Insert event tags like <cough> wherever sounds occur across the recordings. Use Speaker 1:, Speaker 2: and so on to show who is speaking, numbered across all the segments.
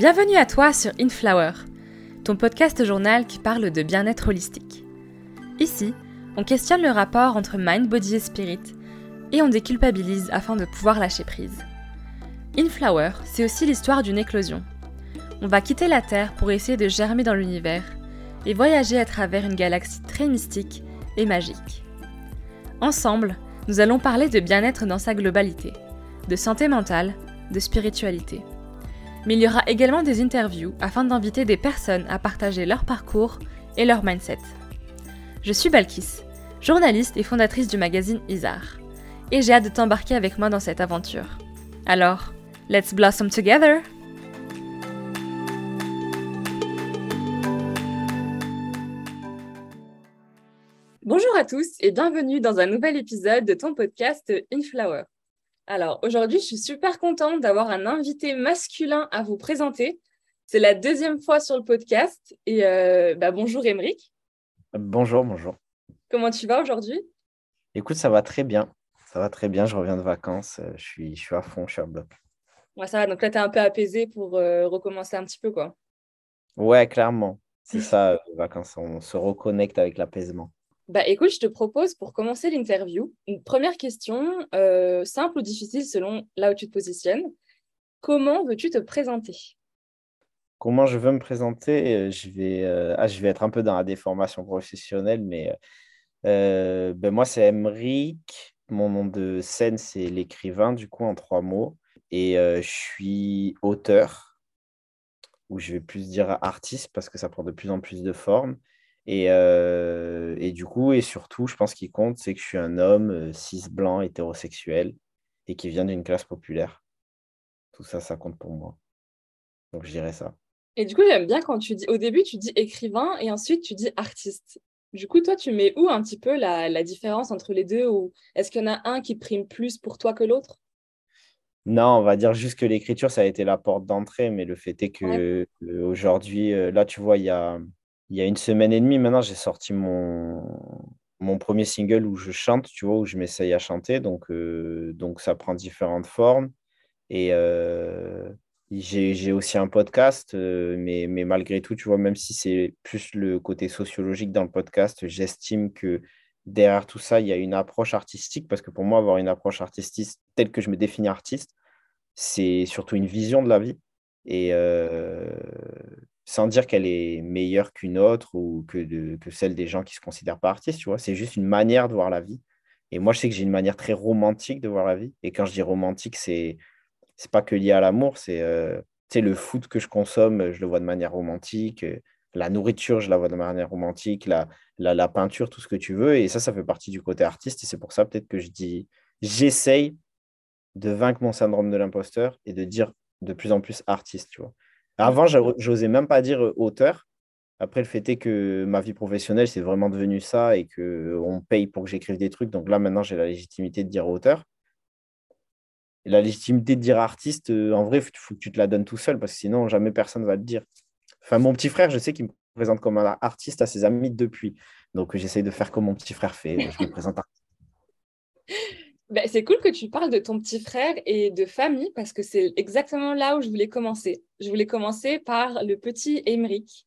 Speaker 1: Bienvenue à toi sur Inflower, ton podcast journal qui parle de bien-être holistique. Ici, on questionne le rapport entre mind, body et spirit et on déculpabilise afin de pouvoir lâcher prise. Inflower, c'est aussi l'histoire d'une éclosion. On va quitter la Terre pour essayer de germer dans l'univers et voyager à travers une galaxie très mystique et magique. Ensemble, nous allons parler de bien-être dans sa globalité, de santé mentale, de spiritualité. Mais il y aura également des interviews afin d'inviter des personnes à partager leur parcours et leur mindset. Je suis Balkis, journaliste et fondatrice du magazine Isar, et j'ai hâte de t'embarquer avec moi dans cette aventure. Alors, let's blossom together! Bonjour à tous et bienvenue dans un nouvel épisode de ton podcast Inflower. Alors aujourd'hui, je suis super contente d'avoir un invité masculin à vous présenter. C'est la deuxième fois sur le podcast et euh, bah, bonjour Émeric.
Speaker 2: Bonjour, bonjour.
Speaker 1: Comment tu vas aujourd'hui?
Speaker 2: Écoute, ça va très bien. Ça va très bien, je reviens de vacances, euh, je suis, je suis à fond, je suis à bloc.
Speaker 1: Ouais, ça va, donc là tu es un peu apaisé pour euh, recommencer un petit peu quoi.
Speaker 2: Ouais, clairement. C'est <laughs> ça, les vacances, on se reconnecte avec l'apaisement.
Speaker 1: Bah écoute, je te propose pour commencer l'interview, une première question, euh, simple ou difficile selon là où tu te positionnes. Comment veux-tu te présenter?
Speaker 2: Comment je veux me présenter? Euh, je vais, euh, ah, je vais être un peu dans la déformation professionnelle, mais ben moi c'est Emric. Mon nom de scène c'est l'écrivain, du coup en trois mots. Et je suis auteur, ou je vais plus dire artiste parce que ça prend de plus en plus de formes. Euh, et, du coup, et surtout, je pense qu'il compte, c'est que je suis un homme euh, cis, blanc, hétérosexuel et qui vient d'une classe populaire. Tout ça, ça compte pour moi. Donc, je dirais ça.
Speaker 1: Et du coup, j'aime bien quand tu dis, au début, tu dis écrivain et ensuite tu dis artiste. Du coup, toi, tu mets où un petit peu la, différence entre les deux ou est-ce qu'il y en a un qui prime plus pour toi que l'autre?
Speaker 2: Non, on va dire juste que l'écriture, ça a été la porte d'entrée, mais le fait est que euh, aujourd'hui, là, tu vois, il y a, il y a une semaine et demie maintenant, j'ai sorti mon, mon premier single où je chante, tu vois, où je m'essaye à chanter. Donc, euh, donc ça prend différentes formes. Et euh, j'ai aussi un podcast, euh, mais, mais malgré tout, tu vois, même si c'est plus le côté sociologique dans le podcast, j'estime que derrière tout ça, il y a une approche artistique, parce que pour moi, avoir une approche artistique telle que je me définis artiste, c'est surtout une vision de la vie. Et, sans dire qu'elle est meilleure qu'une autre ou que, que celle des gens qui se considèrent pas artistes, tu vois. C'est juste une manière de voir la vie. Et moi, je sais que j'ai une manière très romantique de voir la vie. Et quand je dis romantique, c'est c'est pas que lié à l'amour, c'est euh, le foot que je consomme, je le vois de manière romantique. La nourriture, je la vois de manière romantique. La, la, la peinture, tout ce que tu veux. Et ça, ça fait partie du côté artiste. Et c'est pour ça peut-être que je dis, j'essaye de vaincre mon syndrome de l'imposteur et de dire de plus en plus artiste, tu vois. Avant, j'osais même pas dire euh, auteur. Après, le fait est que ma vie professionnelle, c'est vraiment devenu ça et qu'on paye pour que j'écrive des trucs. Donc là, maintenant, j'ai la légitimité de dire auteur. Et la légitimité de dire artiste, euh, en vrai, il faut que tu te la donnes tout seul parce que sinon, jamais personne ne va te dire. Enfin, mon petit frère, je sais qu'il me présente comme un artiste à ses amis depuis. Donc, j'essaye de faire comme mon petit frère fait. Je me présente artiste.
Speaker 1: Bah, c'est cool que tu parles de ton petit frère et de famille parce que c'est exactement là où je voulais commencer. Je voulais commencer par le petit Émeric.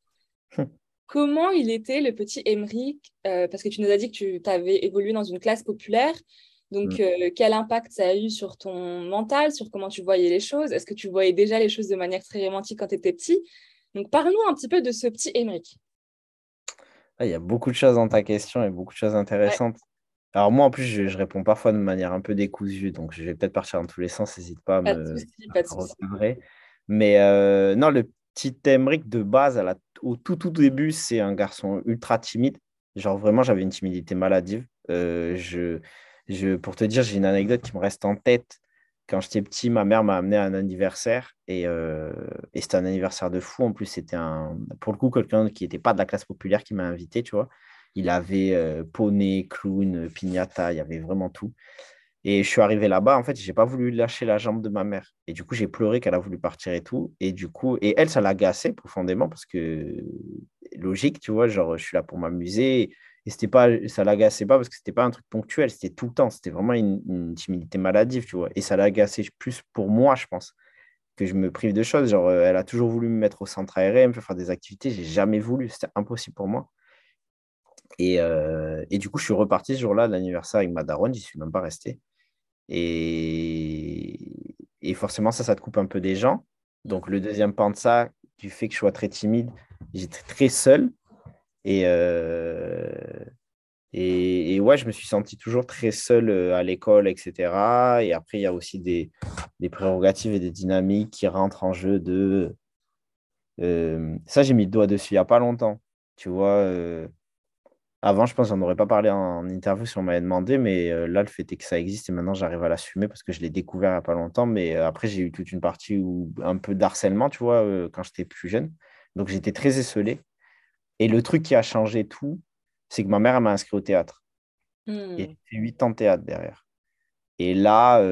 Speaker 1: Hum. Comment il était le petit Émeric euh, Parce que tu nous as dit que tu avais évolué dans une classe populaire. Donc, hum. euh, quel impact ça a eu sur ton mental, sur comment tu voyais les choses? Est-ce que tu voyais déjà les choses de manière très romantique quand tu étais petit? Donc, parle-nous un petit peu de ce petit Émeric.
Speaker 2: Ah, il y a beaucoup de choses dans ta question et beaucoup de choses intéressantes. Alors moi, en plus, je, réponds parfois de manière un peu décousue, donc je vais peut-être partir dans tous les sens, n'hésite pas à me Mais euh, non, le petit Emric de base, à la, au tout, tout début, c'est un garçon ultra timide. Genre vraiment, j'avais une timidité maladive. Euh, je, je, pour te dire, j'ai une anecdote qui me reste en tête. Quand j'étais petit, ma mère m'a amené à un anniversaire et, euh, et c'était un anniversaire de fou. En plus, c'était un, pour le coup quelqu'un qui n'était pas de la classe populaire qui m'a invité, tu vois. Il avait euh, poney, clown, piñata, il y avait vraiment tout. Et je suis arrivé là-bas, en fait, j'ai pas voulu lâcher la jambe de ma mère. Et du coup, j'ai pleuré qu'elle a voulu partir et tout. Et du coup, et elle, ça l'a agacé profondément parce que logique, tu vois, genre, je suis là pour m'amuser. Et c'était pas, ça l'agaçait pas parce que c'était pas un truc ponctuel, c'était tout le temps. C'était vraiment une, timidité maladive, tu vois. Et ça l'agaçait plus pour moi, je pense. que je me prive de choses. Genre, elle a toujours voulu me mettre au centre aéré, me faire des activités. J'ai jamais voulu. C'était impossible pour moi. Et, et, du coup, je suis reparti ce jour-là l'anniversaire avec ma daronne. J'y suis même pas resté. Et, et forcément, ça, ça te coupe un peu des gens. Donc, le deuxième pan de ça, du fait que je sois très timide, j'étais très seul. Et, euh, et, ouais, je me suis senti toujours très seul euh, à l'école, etc. Et après, il y a aussi des, des, prérogatives et des dynamiques qui rentrent en jeu de. Euh, ça, j'ai mis le doigt dessus il n'y a pas longtemps. Tu vois, avant, je pense qu'on n'aurait pas parlé en interview si on m'avait demandé, mais euh, là, le fait est que ça existe et maintenant, j'arrive à l'assumer parce que je l'ai découvert il n'y a pas longtemps. Mais euh, après, j'ai eu toute une partie où un peu d'harcèlement, tu vois, euh, quand j'étais plus jeune. Donc, j'étais très esselé. Et le truc qui a changé tout, c'est que ma mère, m'a inscrit au théâtre. Et j'ai fait 8 ans de théâtre derrière. Et là,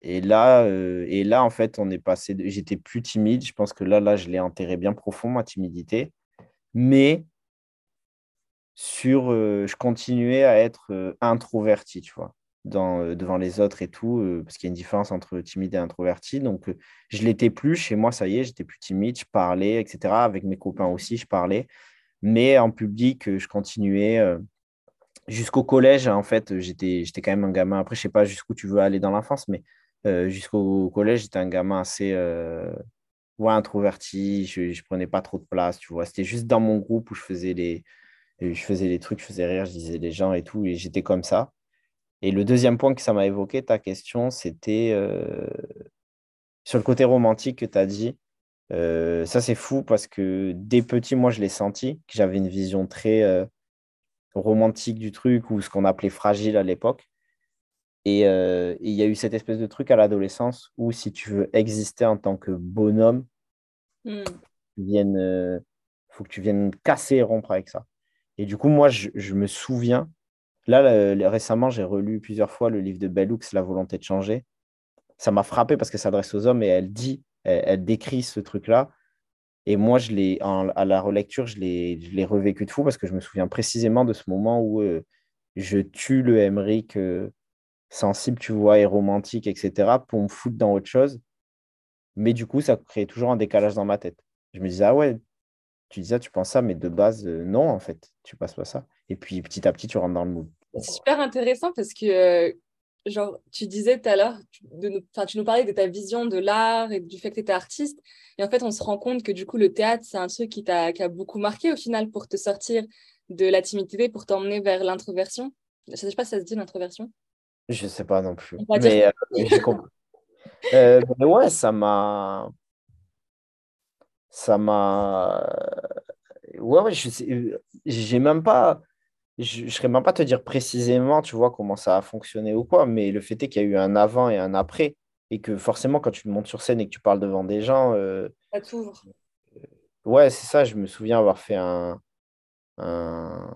Speaker 2: et là, et là, en fait, on est passé. J'étais plus timide. Je pense que là, là, je l'ai enterré bien profond, ma timidité. Mais sur euh, je continuais à être euh, introverti, tu vois, dans, euh, devant les autres et tout, parce qu'il y a une différence entre timide et introverti. Donc, je l'étais plus. Chez moi, ça y est, j'étais plus timide, je parlais, etc. Avec mes copains aussi, je parlais. Mais en public, je continuais. Jusqu'au collège, en fait, j'étais, quand même un gamin. Après, je sais pas jusqu'où tu veux aller dans l'enfance, mais jusqu'au collège, j'étais un gamin assez ouais, introverti. Je, je prenais pas trop de place, tu vois. C'était juste dans mon groupe où je faisais les, je faisais les trucs, je faisais rire, je disais les gens et tout, et j'étais comme ça. Et le deuxième point que ça m'a évoqué, ta question, c'était euh, sur le côté romantique que tu as dit. Euh, ça, c'est fou parce que dès petit, moi, je l'ai senti, que j'avais une vision très euh, romantique du truc ou ce qu'on appelait fragile à l'époque. Et il y a eu cette espèce de truc à l'adolescence où si tu veux exister en tant que bonhomme, il hmm. faut que tu viennes casser et rompre avec ça. Et du coup, moi, je, me souviens, là, récemment, j'ai relu plusieurs fois le livre de Bellux, La volonté de changer. Ça m'a frappé parce qu'elle s'adresse aux hommes et elle dit, elle, décrit ce truc-là. Et moi, je l'ai, à la relecture, je l'ai revécu de fou parce que je me souviens précisément de ce moment où euh, je tue le Emmerich euh, sensible, tu vois, et romantique, etc., pour me foutre dans autre chose. Mais du coup, ça crée toujours un décalage dans ma tête. Je me disais, ah ouais, tu disais, tu penses ça, mais de base, euh, non, en fait, tu passes pas ça. Et puis petit à petit, tu rentres dans le mood.
Speaker 3: C'est super intéressant parce que, euh, genre, tu disais tout à l'heure, tu, tu nous parlais de ta vision de l'art et du fait que tu étais artiste. Et en fait, on se rend compte que du coup, le théâtre, c'est un truc qui t'a qui a beaucoup marqué au final pour te sortir de la timidité, pour t'emmener vers l'introversion. Je sais pas si ça se dit l'introversion.
Speaker 2: Je sais pas non plus. Mais, euh, compris. mais ouais, ça m'a ça m'a. Ouais, ouais, je sais, j'ai même pas. Je ne serais même pas te dire précisément, tu vois, comment ça a fonctionné ou quoi, mais le fait est qu'il y a eu un avant et un après, et que forcément, quand tu montes sur scène et que tu parles devant des gens. Euh,
Speaker 3: ça t'ouvre.
Speaker 2: ouais, c'est ça, je me souviens avoir fait un. un,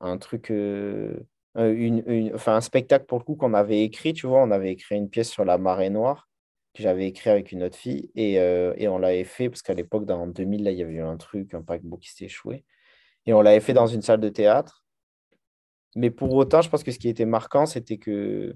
Speaker 2: un truc. Euh, une, une, enfin, un spectacle pour le coup qu'on avait écrit, tu vois, on avait écrit une pièce sur la marée noire que j'avais écrit avec une autre fille. Et, euh, et on l'avait fait, parce qu'à l'époque, dans 2000, là, il y avait eu un truc, un paquebot qui s'était échoué. Et on l'avait fait dans une salle de théâtre. Mais pour autant, je pense que ce qui était marquant, c'était que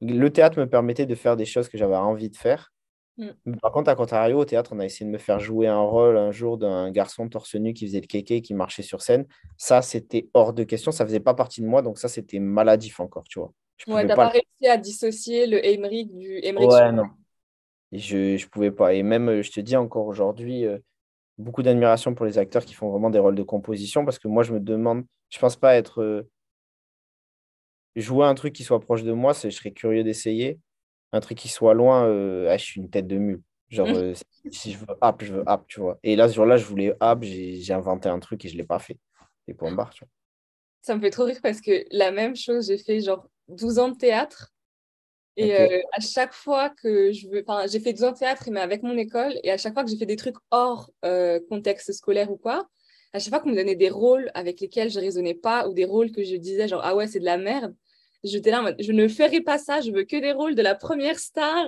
Speaker 2: le théâtre me permettait de faire des choses que j'avais envie de faire. Mm. par contre, à contrario, au théâtre, on a essayé de me faire jouer un rôle un jour d'un garçon torse nu qui faisait le kéké, qui marchait sur scène. Ça, c'était hors de question. Ça faisait pas partie de moi. Donc ça, c'était maladif encore, tu vois.
Speaker 3: Je ouais, t'as pas, réussi à dissocier le Emmerich du Emmerich.
Speaker 2: Ouais, non je ne pouvais pas. Et même, euh, je te dis encore aujourd'hui, euh, beaucoup d'admiration pour les acteurs qui font vraiment des rôles de composition parce que moi, je me demande, je pense pas être. Euh, jouer un truc qui soit proche de moi, je serais curieux d'essayer. Un truc qui soit loin, ah, je suis une tête de mule. Genre, mmh. si je veux app, je veux app, tu vois. Et là, ce jour-là, je voulais app, j'ai inventé un truc et je ne l'ai pas fait. Et point barre, tu vois.
Speaker 3: Ça me fait trop rire parce que la même chose, j'ai fait genre 12 ans de théâtre et euh, à chaque fois que je veux, enfin, j'ai fait deux ans de théâtre, mais avec mon école, et à chaque fois que j'ai fait des trucs hors euh, contexte scolaire ou quoi, à chaque fois qu'on me donnait des rôles avec lesquels je raisonnais pas, ou des rôles que je disais genre, ah ouais, c'est de la merde, j'étais là en mode, je ne ferai pas ça, je veux que des rôles de la première star.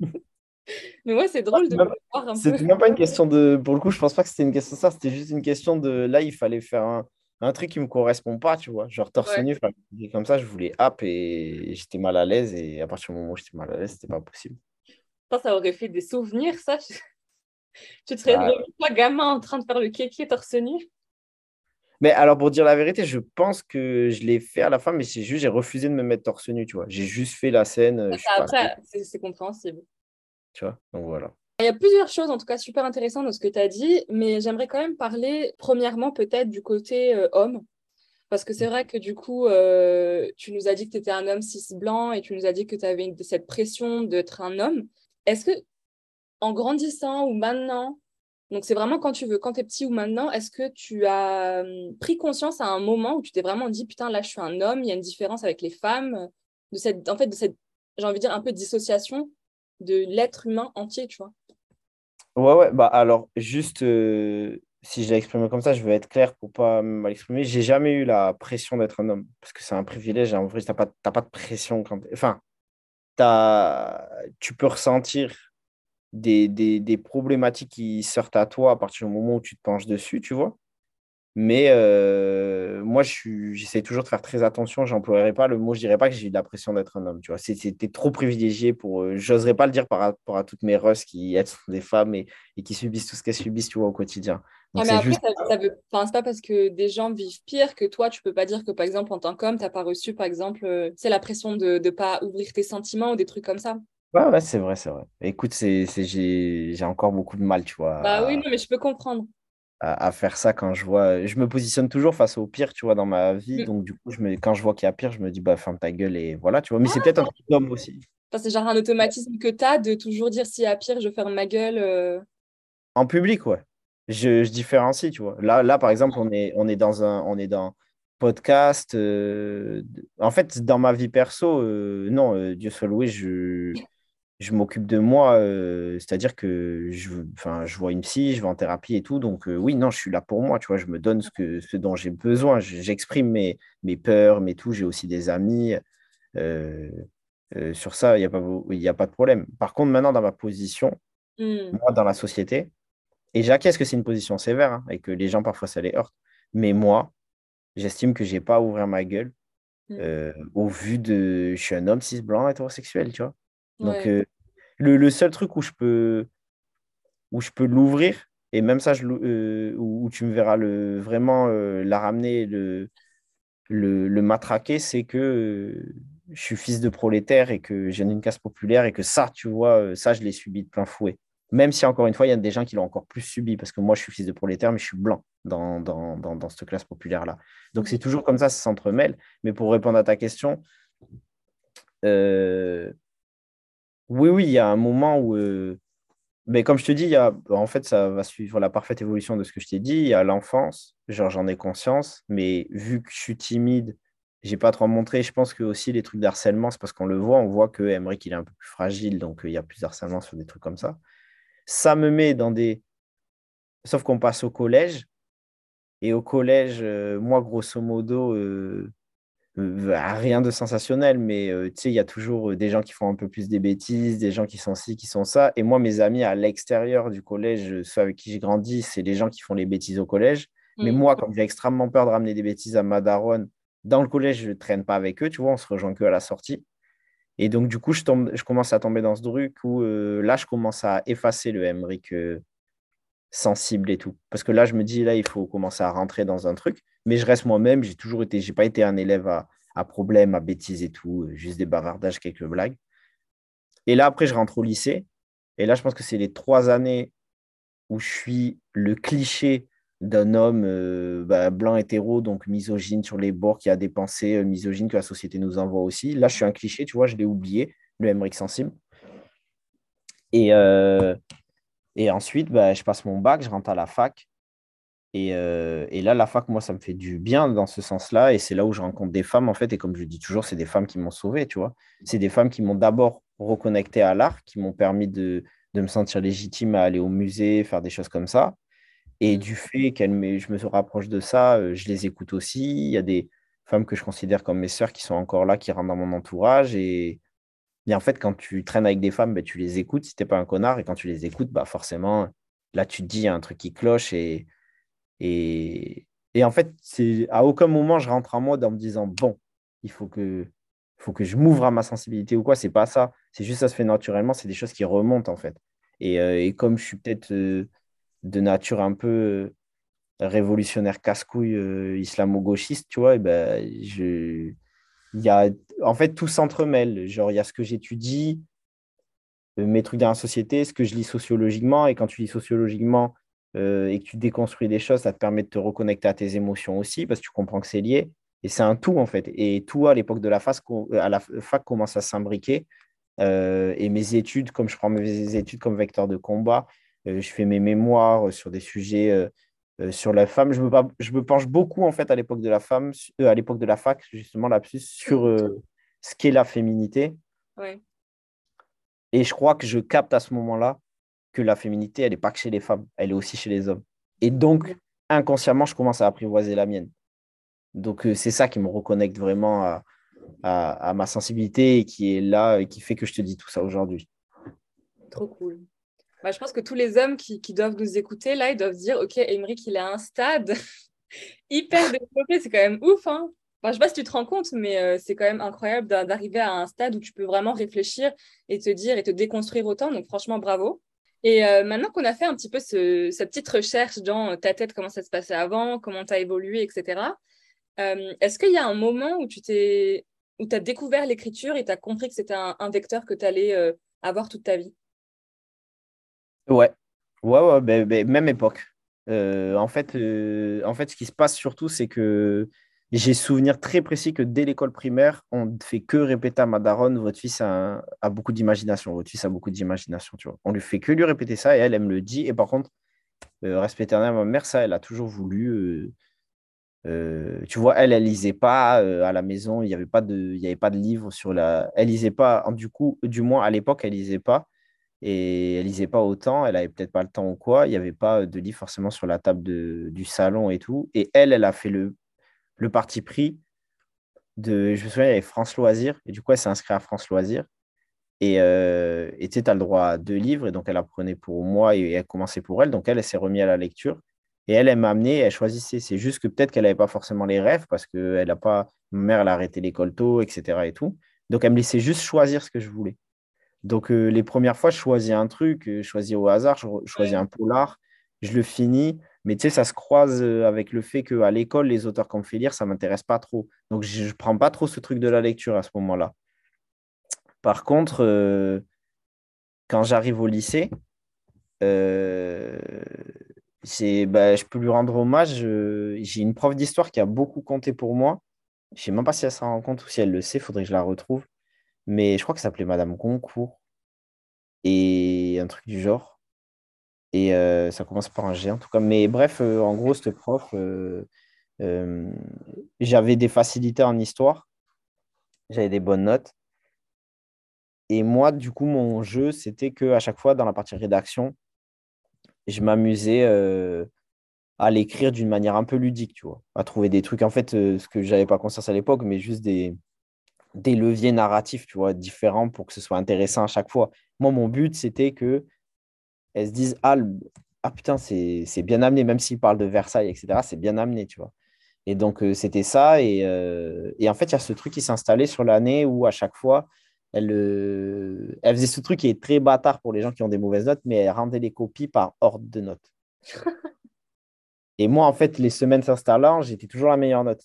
Speaker 3: <laughs> mais ouais, c'est drôle de voir un
Speaker 2: peu. C'était même pas une question de. Pour le coup, je pense pas que c'était une question de ça, c'était juste une question de. Là, il fallait faire un un truc qui me correspond pas, tu vois. Genre torse nu, comme ça, je voulais app et j'étais mal à l'aise. Et à partir du moment où j'étais mal à l'aise, c'était pas possible.
Speaker 1: Ça, ça aurait fait des souvenirs, ça. tu <laughs> te serais bah, toi, gamin, en train de faire le kéké torse nu?
Speaker 2: Mais alors, pour dire la vérité, je pense que je l'ai fait à la fin, mais c'est juste, j'ai refusé de me mettre torse nu, tu vois. J'ai juste fait la scène. Euh,
Speaker 1: après, c'est compréhensible.
Speaker 2: Tu vois, donc voilà.
Speaker 1: Il y a plusieurs choses, en tout cas, super intéressantes dans ce que tu as dit, mais j'aimerais quand même parler, premièrement, peut-être du côté euh, homme. Parce que c'est vrai que du coup, euh, tu nous as dit que tu étais un homme cis blanc et tu nous as dit que tu avais cette pression d'être un homme. Est-ce que, en grandissant ou maintenant, donc c'est vraiment quand tu veux, quand tu es petit ou maintenant, est-ce que tu as hum, pris conscience à un moment où tu t'es vraiment dit, putain, là, je suis un homme, il y a une différence avec les femmes, de cette, en fait, de cette, j'ai envie de dire, un peu de dissociation de l'être humain entier, tu vois?
Speaker 2: Ouais, ouais, bah alors, juste, euh, si je l'exprime comme ça, je veux être clair pour pas mal exprimer. J'ai jamais eu la pression d'être un homme, parce que c'est un privilège. En vrai, tu n'as pas, pas de pression quand. Enfin, as, tu peux ressentir des, problématiques qui sortent à toi à partir du moment où tu te penches dessus, tu vois. Mais euh, moi, j'essaie toujours de faire très attention. J'emploierai pas le mot, je dirais pas que j'ai eu de la pression d'être un homme. Tu vois, c'était trop privilégié pour. Euh, j'oserais pas le dire par rapport à toutes mes russes qui sont des femmes et, et qui subissent tout ce qu'elles subissent, tu vois, au quotidien.
Speaker 1: Ah, mais après, ça, veut... c'est pas parce que des gens vivent pire que toi, tu peux pas dire que, par exemple, en tant qu'homme, tu n'as pas reçu, par exemple, c'est euh, la pression de ne pas ouvrir tes sentiments ou des trucs comme ça.
Speaker 2: Ouais, ouais, c'est vrai, c'est vrai. Écoute, c'est, j'ai encore beaucoup de mal, tu vois.
Speaker 1: Bah oui, non, mais je peux comprendre
Speaker 2: à, faire ça quand je vois. Je me positionne toujours face au pire, tu vois, dans ma vie. Mm. Donc, du coup, je me, quand je vois qu'il y a pire, je me dis, bah, ferme ta gueule et voilà, tu vois. Mais c'est peut-être un truc d'homme aussi.
Speaker 1: c'est genre un automatisme que tu as de toujours dire, s'il y a pire, je ferme ma gueule. Euh.
Speaker 2: En public, ouais. Je, je, différencie, tu vois. Là, là par exemple, on est, on est dans un. On est dans podcast. Euh, en fait, dans ma vie perso, euh, non, Dieu soit loué, je je m'occupe de moi, euh, c'est-à-dire que je, je vois une psy, je vais en thérapie et tout. Donc, euh, oui, non, je suis là pour moi, tu vois, je me donne ce, que, ce dont j'ai besoin. J'exprime mes, mes peurs, mes tout. J'ai aussi des amis. Euh, sur ça, il n'y a, pas, y a pas de problème. Par contre, maintenant, dans ma position, hmm. moi, dans la société, et j'acquiesce que c'est une position sévère hein, et que les gens, parfois, ça les heurte. Mais moi, j'estime que je n'ai pas à ouvrir ma gueule hmm. au vu de. Je suis un homme cis blanc hétérosexuel, tu vois. Donc, euh, le, seul truc où je peux, où je peux l'ouvrir, et même ça, euh, où, tu me verras vraiment euh, la ramener, le, le, matraquer, c'est que je suis fils de prolétaire et que j'ai une casse populaire et que ça, tu vois, ça, je l'ai subi de plein fouet. Même si, encore une fois, il y a des gens qui l'ont encore plus subi, parce que moi, je suis fils de prolétaire, mais je suis blanc dans, dans, dans, cette classe populaire-là. Donc, c'est toujours comme ça, ça s'entremêle. Mais pour répondre à ta question, euh, oui, oui, il y a un moment où. Euh, mais comme je te dis, y a, en fait, ça va suivre la parfaite évolution de ce que je t'ai dit. Il y a l'enfance, genre j'en ai conscience, mais vu que je suis timide, j'ai pas trop montré. Je pense que aussi les trucs d'harcèlement, c'est parce qu'on le voit, on voit que Emmerich il est un peu plus fragile, donc euh, il y a plus d'harcèlement sur des trucs comme ça. Ça me met dans des. Sauf qu'on passe au collège. Et au collège, euh, moi, grosso modo, rien de sensationnel, mais euh, tu sais, il y a toujours euh, des gens qui font un peu plus des bêtises, des gens qui sont ci, qui sont ça. Et moi, mes amis à l'extérieur du collège, ceux avec qui j'ai grandi, c'est les gens qui font les bêtises au collège. Mais mm. moi, comme j'ai extrêmement peur de ramener des bêtises à ma daronne, dans le collège, je ne traîne pas avec eux, tu vois, on se rejoint que à la sortie. Et donc, du coup, je, tombe, je commence à tomber dans ce truc où là, je commence à effacer le Emmerich sensible et tout. Parce que là, je me dis, là, il faut commencer à rentrer dans un truc. Mais je reste moi-même. J'ai toujours été, j'ai pas été un élève à, problème, à bêtises et tout, juste des bavardages, quelques blagues. Et là, après, je rentre au lycée. Et là, je pense que c'est les trois années où je suis le cliché d'un homme euh, bah, blanc hétéro, donc misogyne sur les bords, qui a des pensées euh, misogynes que la société nous envoie aussi. Là, je suis un cliché, tu vois, je l'ai oublié, le Emmerich sensible. Et, euh, et ensuite, bah, je passe mon bac, je rentre à la fac. Euh, et, là, la fac, moi, ça me fait du bien dans ce sens-là. Et c'est là où je rencontre des femmes, en fait. Et comme je dis toujours, c'est des femmes qui m'ont sauvé, tu vois. C'est des femmes qui m'ont d'abord reconnecté à l'art, qui m'ont permis de, me sentir légitime à aller au musée, faire des choses comme ça. Et du fait que je me rapproche de ça, euh, je les écoute aussi. Il y a des femmes que je considère comme mes sœurs qui sont encore là, qui rentrent dans mon entourage. Et, en fait, quand tu traînes avec des femmes, ben, tu les écoutes si tu n'es pas un connard. Et quand tu les écoutes, bah, forcément, là, tu te dis, il y a un truc qui cloche. Et, et, Et en fait, à aucun moment je rentre en mode en me disant bon, il faut que, faut que je m'ouvre à ma sensibilité ou quoi. C'est pas ça. C'est juste ça se fait naturellement. C'est des choses qui remontent en fait. Et, euh, comme je suis peut-être euh, de nature un peu révolutionnaire casse-couille islamo-gauchiste, tu vois, et ben, je... il y a... en fait, tout s'entremêle. Genre, il y a ce que j'étudie, mes trucs dans la société, ce que je lis sociologiquement. Et quand tu lis sociologiquement euh, et que tu déconstruis des choses, ça te permet de te reconnecter à tes émotions aussi, parce que tu comprends que c'est lié. Et c'est un tout, en fait. Et tout, à l'époque de la fac, fac commence à s'imbriquer. Euh, et mes études, comme je prends mes études comme vecteur de combat, euh, je fais mes mémoires sur des sujets sur la femme. Je me, je me penche beaucoup, en fait, à l'époque de la femme, à l'époque de la fac, justement, là-dessus, sur <laughs> ce qu'est la féminité. Ouais. Et je crois que je capte à ce moment-là que la féminité, elle n'est pas que chez les femmes, elle est aussi chez les hommes. Et donc, inconsciemment, je commence à apprivoiser la mienne. Donc, euh, c'est ça qui me reconnecte vraiment à, ma sensibilité et qui est là et qui fait que je te dis tout ça aujourd'hui.
Speaker 3: Trop cool. Bah, je pense que tous les hommes qui, doivent nous écouter, là, ils doivent dire, OK, Émeric, il a un stade <laughs> hyper développé, c'est quand même ouf. Hein je ne sais pas si tu te rends compte, mais euh, c'est quand même incroyable d'arriver à un stade où tu peux vraiment réfléchir et te dire et te déconstruire autant. Donc, franchement, bravo. Et euh, maintenant qu'on a fait un petit peu cette petite recherche dans ta tête, comment ça se passait avant, comment tu as évolué, etc., euh, est-ce qu'il y a un moment où tu t'es où as découvert l'écriture et tu as compris que c'était un, vecteur que tu allais avoir toute ta vie?
Speaker 2: Ouais, ouais, ouais ben, ben, même époque. en, fait, en fait, ce qui se passe surtout, c'est que j'ai souvenir très précis que dès l'école primaire, on ne fait que répéter à Madaron, votre fils a, beaucoup d'imagination, votre fils a beaucoup d'imagination, tu vois. On lui fait que lui répéter ça et elle, elle me le dit. Et par contre, euh, respect éternel, ma mère, ça, elle a toujours voulu. Euh, euh, tu vois, elle, elle lisait pas à la maison, il n'y avait pas de, avait pas de livre sur la. Elle lisait pas, du coup, du moins à l'époque, elle lisait pas et elle lisait pas autant, elle avait peut-être pas le temps ou quoi, il n'y avait pas de livre forcément sur la table du salon et tout. Et elle, elle a fait le parti pris de. Je me souviens, il y avait France Loisirs, et du coup, elle s'est inscrite à France Loisirs. Et euh, tu le droit à deux livres, et donc elle apprenait pour moi et elle commençait pour elle. Donc elle, s'est remise à la lecture. Et elle, elle m'a amené, elle choisissait. C'est juste que peut-être qu'elle n'avait pas forcément les rêves parce que elle pas. Ma mère, elle a arrêté l'école tôt, etc. Et tout. Donc elle me laissait juste choisir ce que je voulais. Donc euh, les premières fois, je choisis un truc, je choisis au hasard, je choisis un polar, je le finis. Mais tu sais, ça se croise euh, avec le fait qu'à l'école, les auteurs qu'on me fait lire, ça ne m'intéresse pas trop. Donc, je ne prends pas trop ce truc de la lecture à ce moment-là. Par contre, euh, quand j'arrive au lycée, euh, bah, je peux lui rendre hommage. J'ai une prof d'histoire qui a beaucoup compté pour moi. Je ne sais même pas si elle s'en rend compte ou si elle le sait, il faudrait que je la retrouve. Mais je crois que ça s'appelait Madame Goncourt. Et un truc du genre. Et euh, ça commence par un G en tout cas. Mais bref, euh, en gros, cette prof, euh, j'avais des facilités en histoire. J'avais des bonnes notes. Et moi, du coup, mon jeu, c'était qu'à chaque fois, dans la partie rédaction, je m'amusais à l'écrire d'une manière un peu ludique, tu vois, à trouver des trucs, en fait, ce que je n'avais pas conscience à l'époque, mais juste des, des leviers narratifs, tu vois, différents pour que ce soit intéressant à chaque fois. Moi, mon but, c'était que elles se disent Ah, ah putain, c'est bien amené, même s'ils parlent de Versailles, etc., c'est bien amené, tu vois. Et donc, euh, c'était ça. Et, euh, et, en fait, il y a ce truc qui s'est installé sur l'année où à chaque fois, elle, euh, elle faisait ce truc qui est très bâtard pour les gens qui ont des mauvaises notes, mais elle rendait les copies par ordre de notes. <laughs> et moi, en fait, les semaines s'installant, j'étais toujours la meilleure note.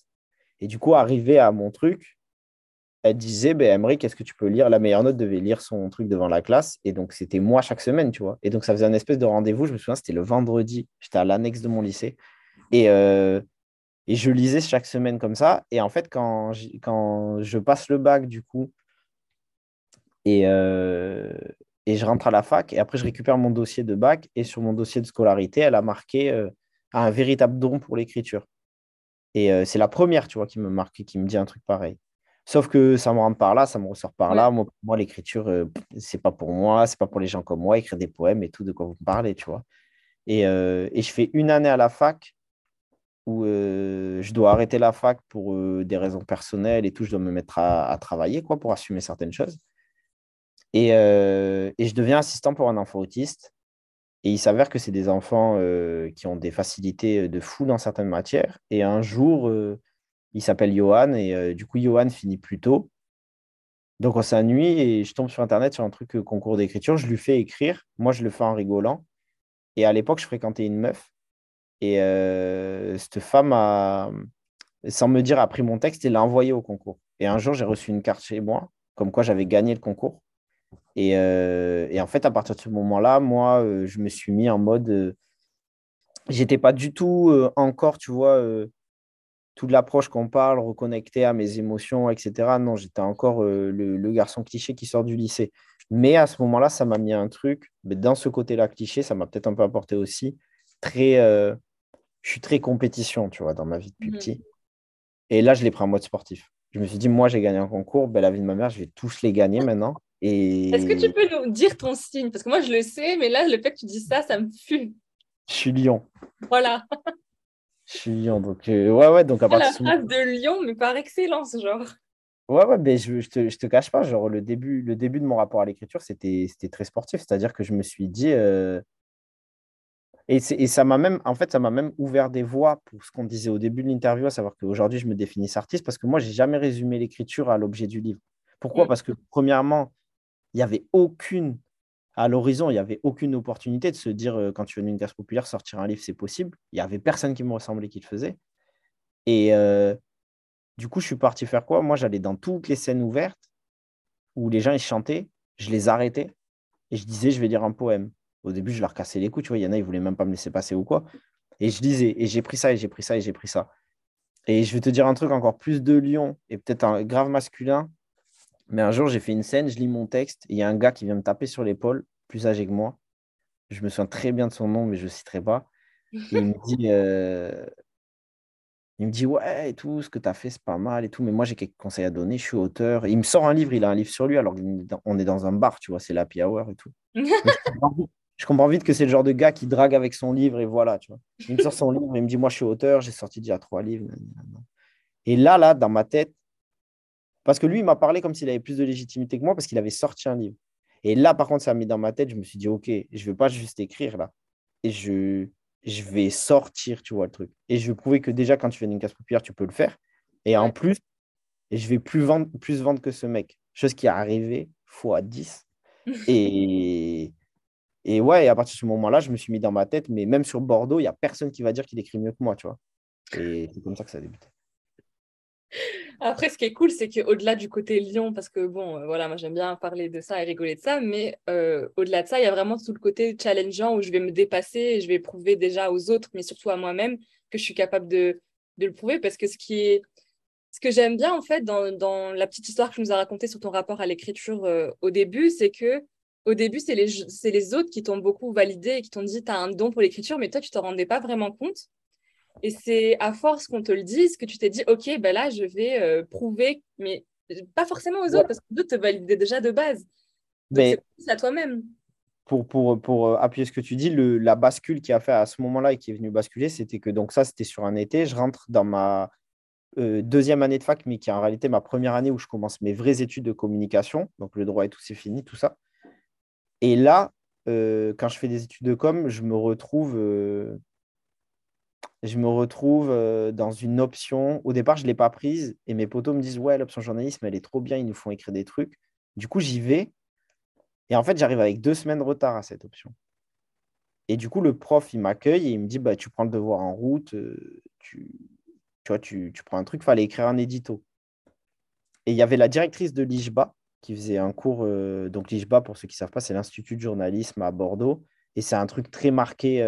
Speaker 2: Et du coup, arrivé à mon truc, elle disait, ben, Emery, qu'est-ce que tu peux lire? La meilleure note devait lire son truc devant la classe. Et donc, c'était moi chaque semaine, tu vois. Et donc, ça faisait un espèce de rendez-vous. Je me souviens, c'était le vendredi. J'étais à l'annexe de mon lycée. Et, euh, et je lisais chaque semaine comme ça. Et en fait, quand, je passe le bac, du coup, et, euh, et je rentre à la fac, et après, je récupère mon dossier de bac. Et sur mon dossier de scolarité, elle a marqué euh, un véritable don pour l'écriture. Et c'est la première, tu vois, qui me marque, qui me dit un truc pareil. Sauf que ça me rentre par là, ça me ressort par là. Moi, moi l'écriture, ce euh, c'est pas pour moi, c'est pas pour les gens comme moi, écrire des poèmes et tout, de quoi vous parlez, tu vois. Et, euh, et je fais une année à la fac où euh, je dois arrêter la fac pour des raisons personnelles et tout, je dois me mettre à, travailler, quoi, pour assumer certaines choses. Et, et, je deviens assistant pour un enfant autiste. Et il s'avère que c'est des enfants euh, qui ont des facilités de fou dans certaines matières. Et un jour, euh, il s'appelle Johan, et euh, du coup, Johan finit plus tôt. Donc, on s'ennuie et je tombe sur Internet sur un truc concours d'écriture. Je lui fais écrire. Moi, je le fais en rigolant. Et à l'époque, je fréquentais une meuf. Et cette femme, a, sans me dire, a pris mon texte et l'a envoyé au concours. Et un jour, j'ai reçu une carte chez moi, comme quoi j'avais gagné le concours. Et, et, en fait, à partir de ce moment-là, moi, je me suis mis en mode. J'étais pas du tout encore, tu vois, toute l'approche qu'on parle, reconnecté à mes émotions, etc. Non, j'étais encore le, garçon cliché qui sort du lycée. Mais à ce moment-là, ça m'a mis un truc. Mais dans ce côté-là cliché, ça m'a peut-être un peu apporté aussi. Très, je suis très compétition, tu vois, dans ma vie depuis mmh. petit. Et là, je l'ai pris en mode sportif. Je me suis dit, moi, j'ai gagné un concours, ben, la vie de ma mère, je vais tous les gagner maintenant. Et...
Speaker 3: Est-ce que tu peux nous dire ton signe? Parce que moi, je le sais, mais là, le fait que tu dis ça, ça me fume.
Speaker 2: Je suis lion.
Speaker 3: Voilà.
Speaker 2: Je suis lion. Donc, euh, ouais, ouais. Donc, à
Speaker 3: partir la phrase de lion, mais par excellence, genre.
Speaker 2: Ouais, ouais, mais je, je, te, je te cache pas, genre, le début, le début de mon rapport à l'écriture, c'était très sportif. C'est-à-dire que je me suis dit, euh, et, ça m'a même, en fait, ça m'a même ouvert des voies pour ce qu'on disait au début de l'interview, à savoir qu'aujourd'hui, je me définis artiste parce que moi, j'ai jamais résumé l'écriture à l'objet du livre. Pourquoi? Mm. Parce que, premièrement, il n'y avait aucune, à l'horizon, il n'y avait aucune opportunité de se dire, euh, quand tu veux une classe populaire, sortir un livre, c'est possible. Il n'y avait personne qui me ressemblait qui le faisait. Et euh, du coup, je suis parti faire quoi? Moi, j'allais dans toutes les scènes ouvertes où les gens ils chantaient, je les arrêtais et je disais, je vais lire un poème. Au début, je leur cassais les coups, tu vois. Il y en a, ils voulaient même pas me laisser passer ou quoi. Et je disais, et j'ai pris ça, et j'ai pris ça, et j'ai pris ça. Et je vais te dire un truc encore plus de lion, et peut-être un grave masculin. Mais un jour, j'ai fait une scène, je lis mon texte, et il y a un gars qui vient me taper sur l'épaule, plus âgé que moi. Je me souviens très bien de son nom, mais je ne citerai pas. il me <laughs> dit, euh, il me dit, ouais, et tout, ce que tu as fait, c'est pas mal et tout, mais moi, j'ai quelques conseils à donner, je suis auteur. il me sort un livre, il a un livre sur lui, alors on est dans un bar, tu vois, c'est l'happy hour et tout. <laughs> je comprends vite que c'est le genre de gars qui drague avec son livre et voilà, tu vois. Il me sort son livre, il me dit, moi, je suis auteur, j'ai sorti déjà trois livres. Et là, là, dans ma tête, parce que lui, il m'a parlé comme s'il avait plus de légitimité que moi parce qu'il avait sorti un livre. Et là, par contre, ça m'a mis dans ma tête, je me suis dit, OK, je ne vais pas juste écrire là. Et je, je vais sortir, tu vois, le truc. Et je vais prouver que déjà, quand tu fais une casse populaire, tu peux le faire. Et en plus, je vais plus vendre, plus vendre que ce mec. Chose qui est arrivée fois 10. <laughs> et, et ouais, à partir de ce moment-là, je me suis mis dans ma tête, mais même sur Bordeaux, il n'y a personne qui va dire qu'il écrit mieux que moi, tu vois. Et c'est comme ça que ça a débuté.
Speaker 3: Après, ce qui est cool, c'est qu'au-delà du côté lion, parce que bon, euh, voilà, moi j'aime bien parler de ça et rigoler de ça, mais euh, au-delà de ça, il y a vraiment tout le côté challengeant où je vais me dépasser et je vais prouver déjà aux autres, mais surtout à moi-même, que je suis capable de, le prouver. Parce que ce que j'aime bien, en fait, dans, dans, la petite histoire que tu nous as racontée sur ton rapport à l'écriture euh, au début, c'est que au début, c'est les, les autres qui t'ont beaucoup validé et qui t'ont dit tu as un don pour l'écriture, mais toi, tu t'en rendais pas vraiment compte. Et c'est à force qu'on te le dise que tu t'es dit ok, ben là, je vais euh, prouver, mais pas forcément aux autres, parce que d'autres te validaient déjà de base. Mais c'est à toi-même.
Speaker 2: Pour, pour, pour, euh, appuyer ce que tu dis, le, la bascule qui a fait à ce moment-là et qui est venu basculer, c'était que donc ça, c'était sur un été. Je rentre dans ma euh, deuxième année de fac, mais qui est en réalité ma première année où je commence mes vraies études de communication. Donc le droit et tout, c'est fini, tout ça. Et là, euh, quand je fais des études de com, je me retrouve, je me retrouve euh, dans une option. Au départ, je ne l'ai pas prise et mes potos me disent Ouais, l'option journalisme, elle est trop bien, ils nous font écrire des trucs. Du coup, j'y vais. Et en fait, j'arrive avec deux semaines de retard à cette option. Et du coup, le prof, il m'accueille et il me dit bah, Tu prends le devoir en route, tu, tu vois, tu, tu prends un truc, il fallait écrire un édito. Et il y avait la directrice de l'IJBA qui faisait un cours. Euh, donc, l'IJBA, pour ceux qui ne savent pas, c'est l'Institut de journalisme à Bordeaux. Et c'est un truc très marqué.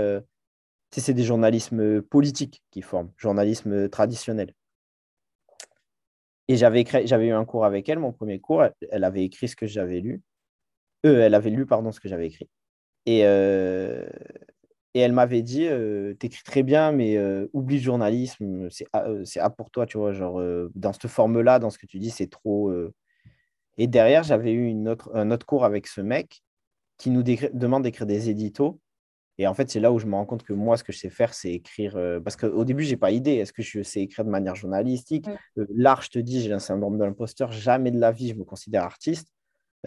Speaker 2: Euh, c'est des journalismes politiques qui forment, journalisme traditionnel. Et j'avais, eu un cours avec elle, mon premier cours. Elle, avait écrit ce que j'avais lu. Euh, elle avait lu, pardon, ce que j'avais écrit. Et, euh, elle m'avait dit T'écris très bien, mais oublie le journalisme, c'est A, pour toi, tu vois. Genre, dans cette forme-là, dans ce que tu dis, c'est trop et derrière, j'avais eu une autre, un autre cours avec ce mec qui nous demande d'écrire des éditos. Et en fait, c'est là où je me rends compte que moi, ce que je sais faire, c'est écrire. Euh, parce qu'au début, je n'ai pas idée. Est-ce que je sais écrire de manière journalistique? Euh, L'art, je te dis, j'ai un syndrome de l'imposteur. Jamais de la vie, je me considère artiste.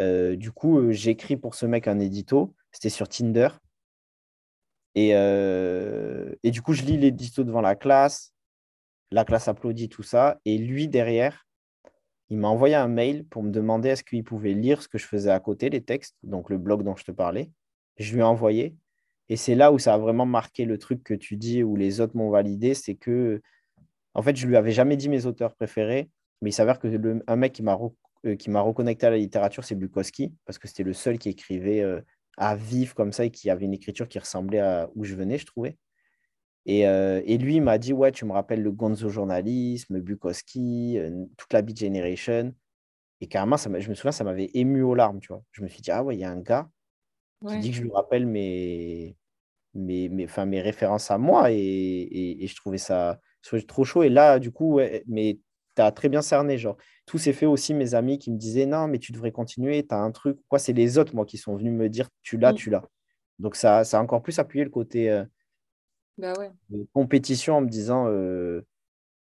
Speaker 2: Euh, du coup, j'écris pour ce mec un édito. C'était sur Tinder. Et, et du coup, je lis les distos devant la classe. La classe applaudit, tout ça. Et lui, derrière, il m'a envoyé un mail pour me demander est-ce qu'il pouvait lire ce que je faisais à côté, les textes, donc le blog dont je te parlais. Je lui ai envoyé. Et c'est là où ça a vraiment marqué le truc que tu dis, où les autres m'ont validé, c'est que, en fait, je lui avais jamais dit mes auteurs préférés, mais il s'avère que le, un mec qui m'a euh, qui m'a reconnecté à la littérature, c'est Bukowski, parce que c'était le seul qui écrivait euh, à vif comme ça et qui avait une écriture qui ressemblait à où je venais, je trouvais. Et, euh, et lui, il m'a dit, ouais, tu me rappelles le gonzo journalisme, Bukowski, toute la Beat Generation. Et carrément, ça je me souviens, ça m'avait ému aux larmes, tu vois. Je me suis dit, ah ouais, il y a un gars qui dit que je lui rappelle mes, mes, mes, mes références à moi. Et, et, je trouvais ça trop chaud. Et là, du coup, mais tu as très bien cerné. Genre, tout s'est fait aussi, mes amis qui me disaient, non, mais tu devrais continuer, tu as un truc. Quoi, c'est les autres, moi, qui sont venus me dire, tu l'as, mm. tu l'as. Donc, ça, ça a encore plus appuyé le côté euh,
Speaker 3: bah
Speaker 2: compétition en me disant, euh,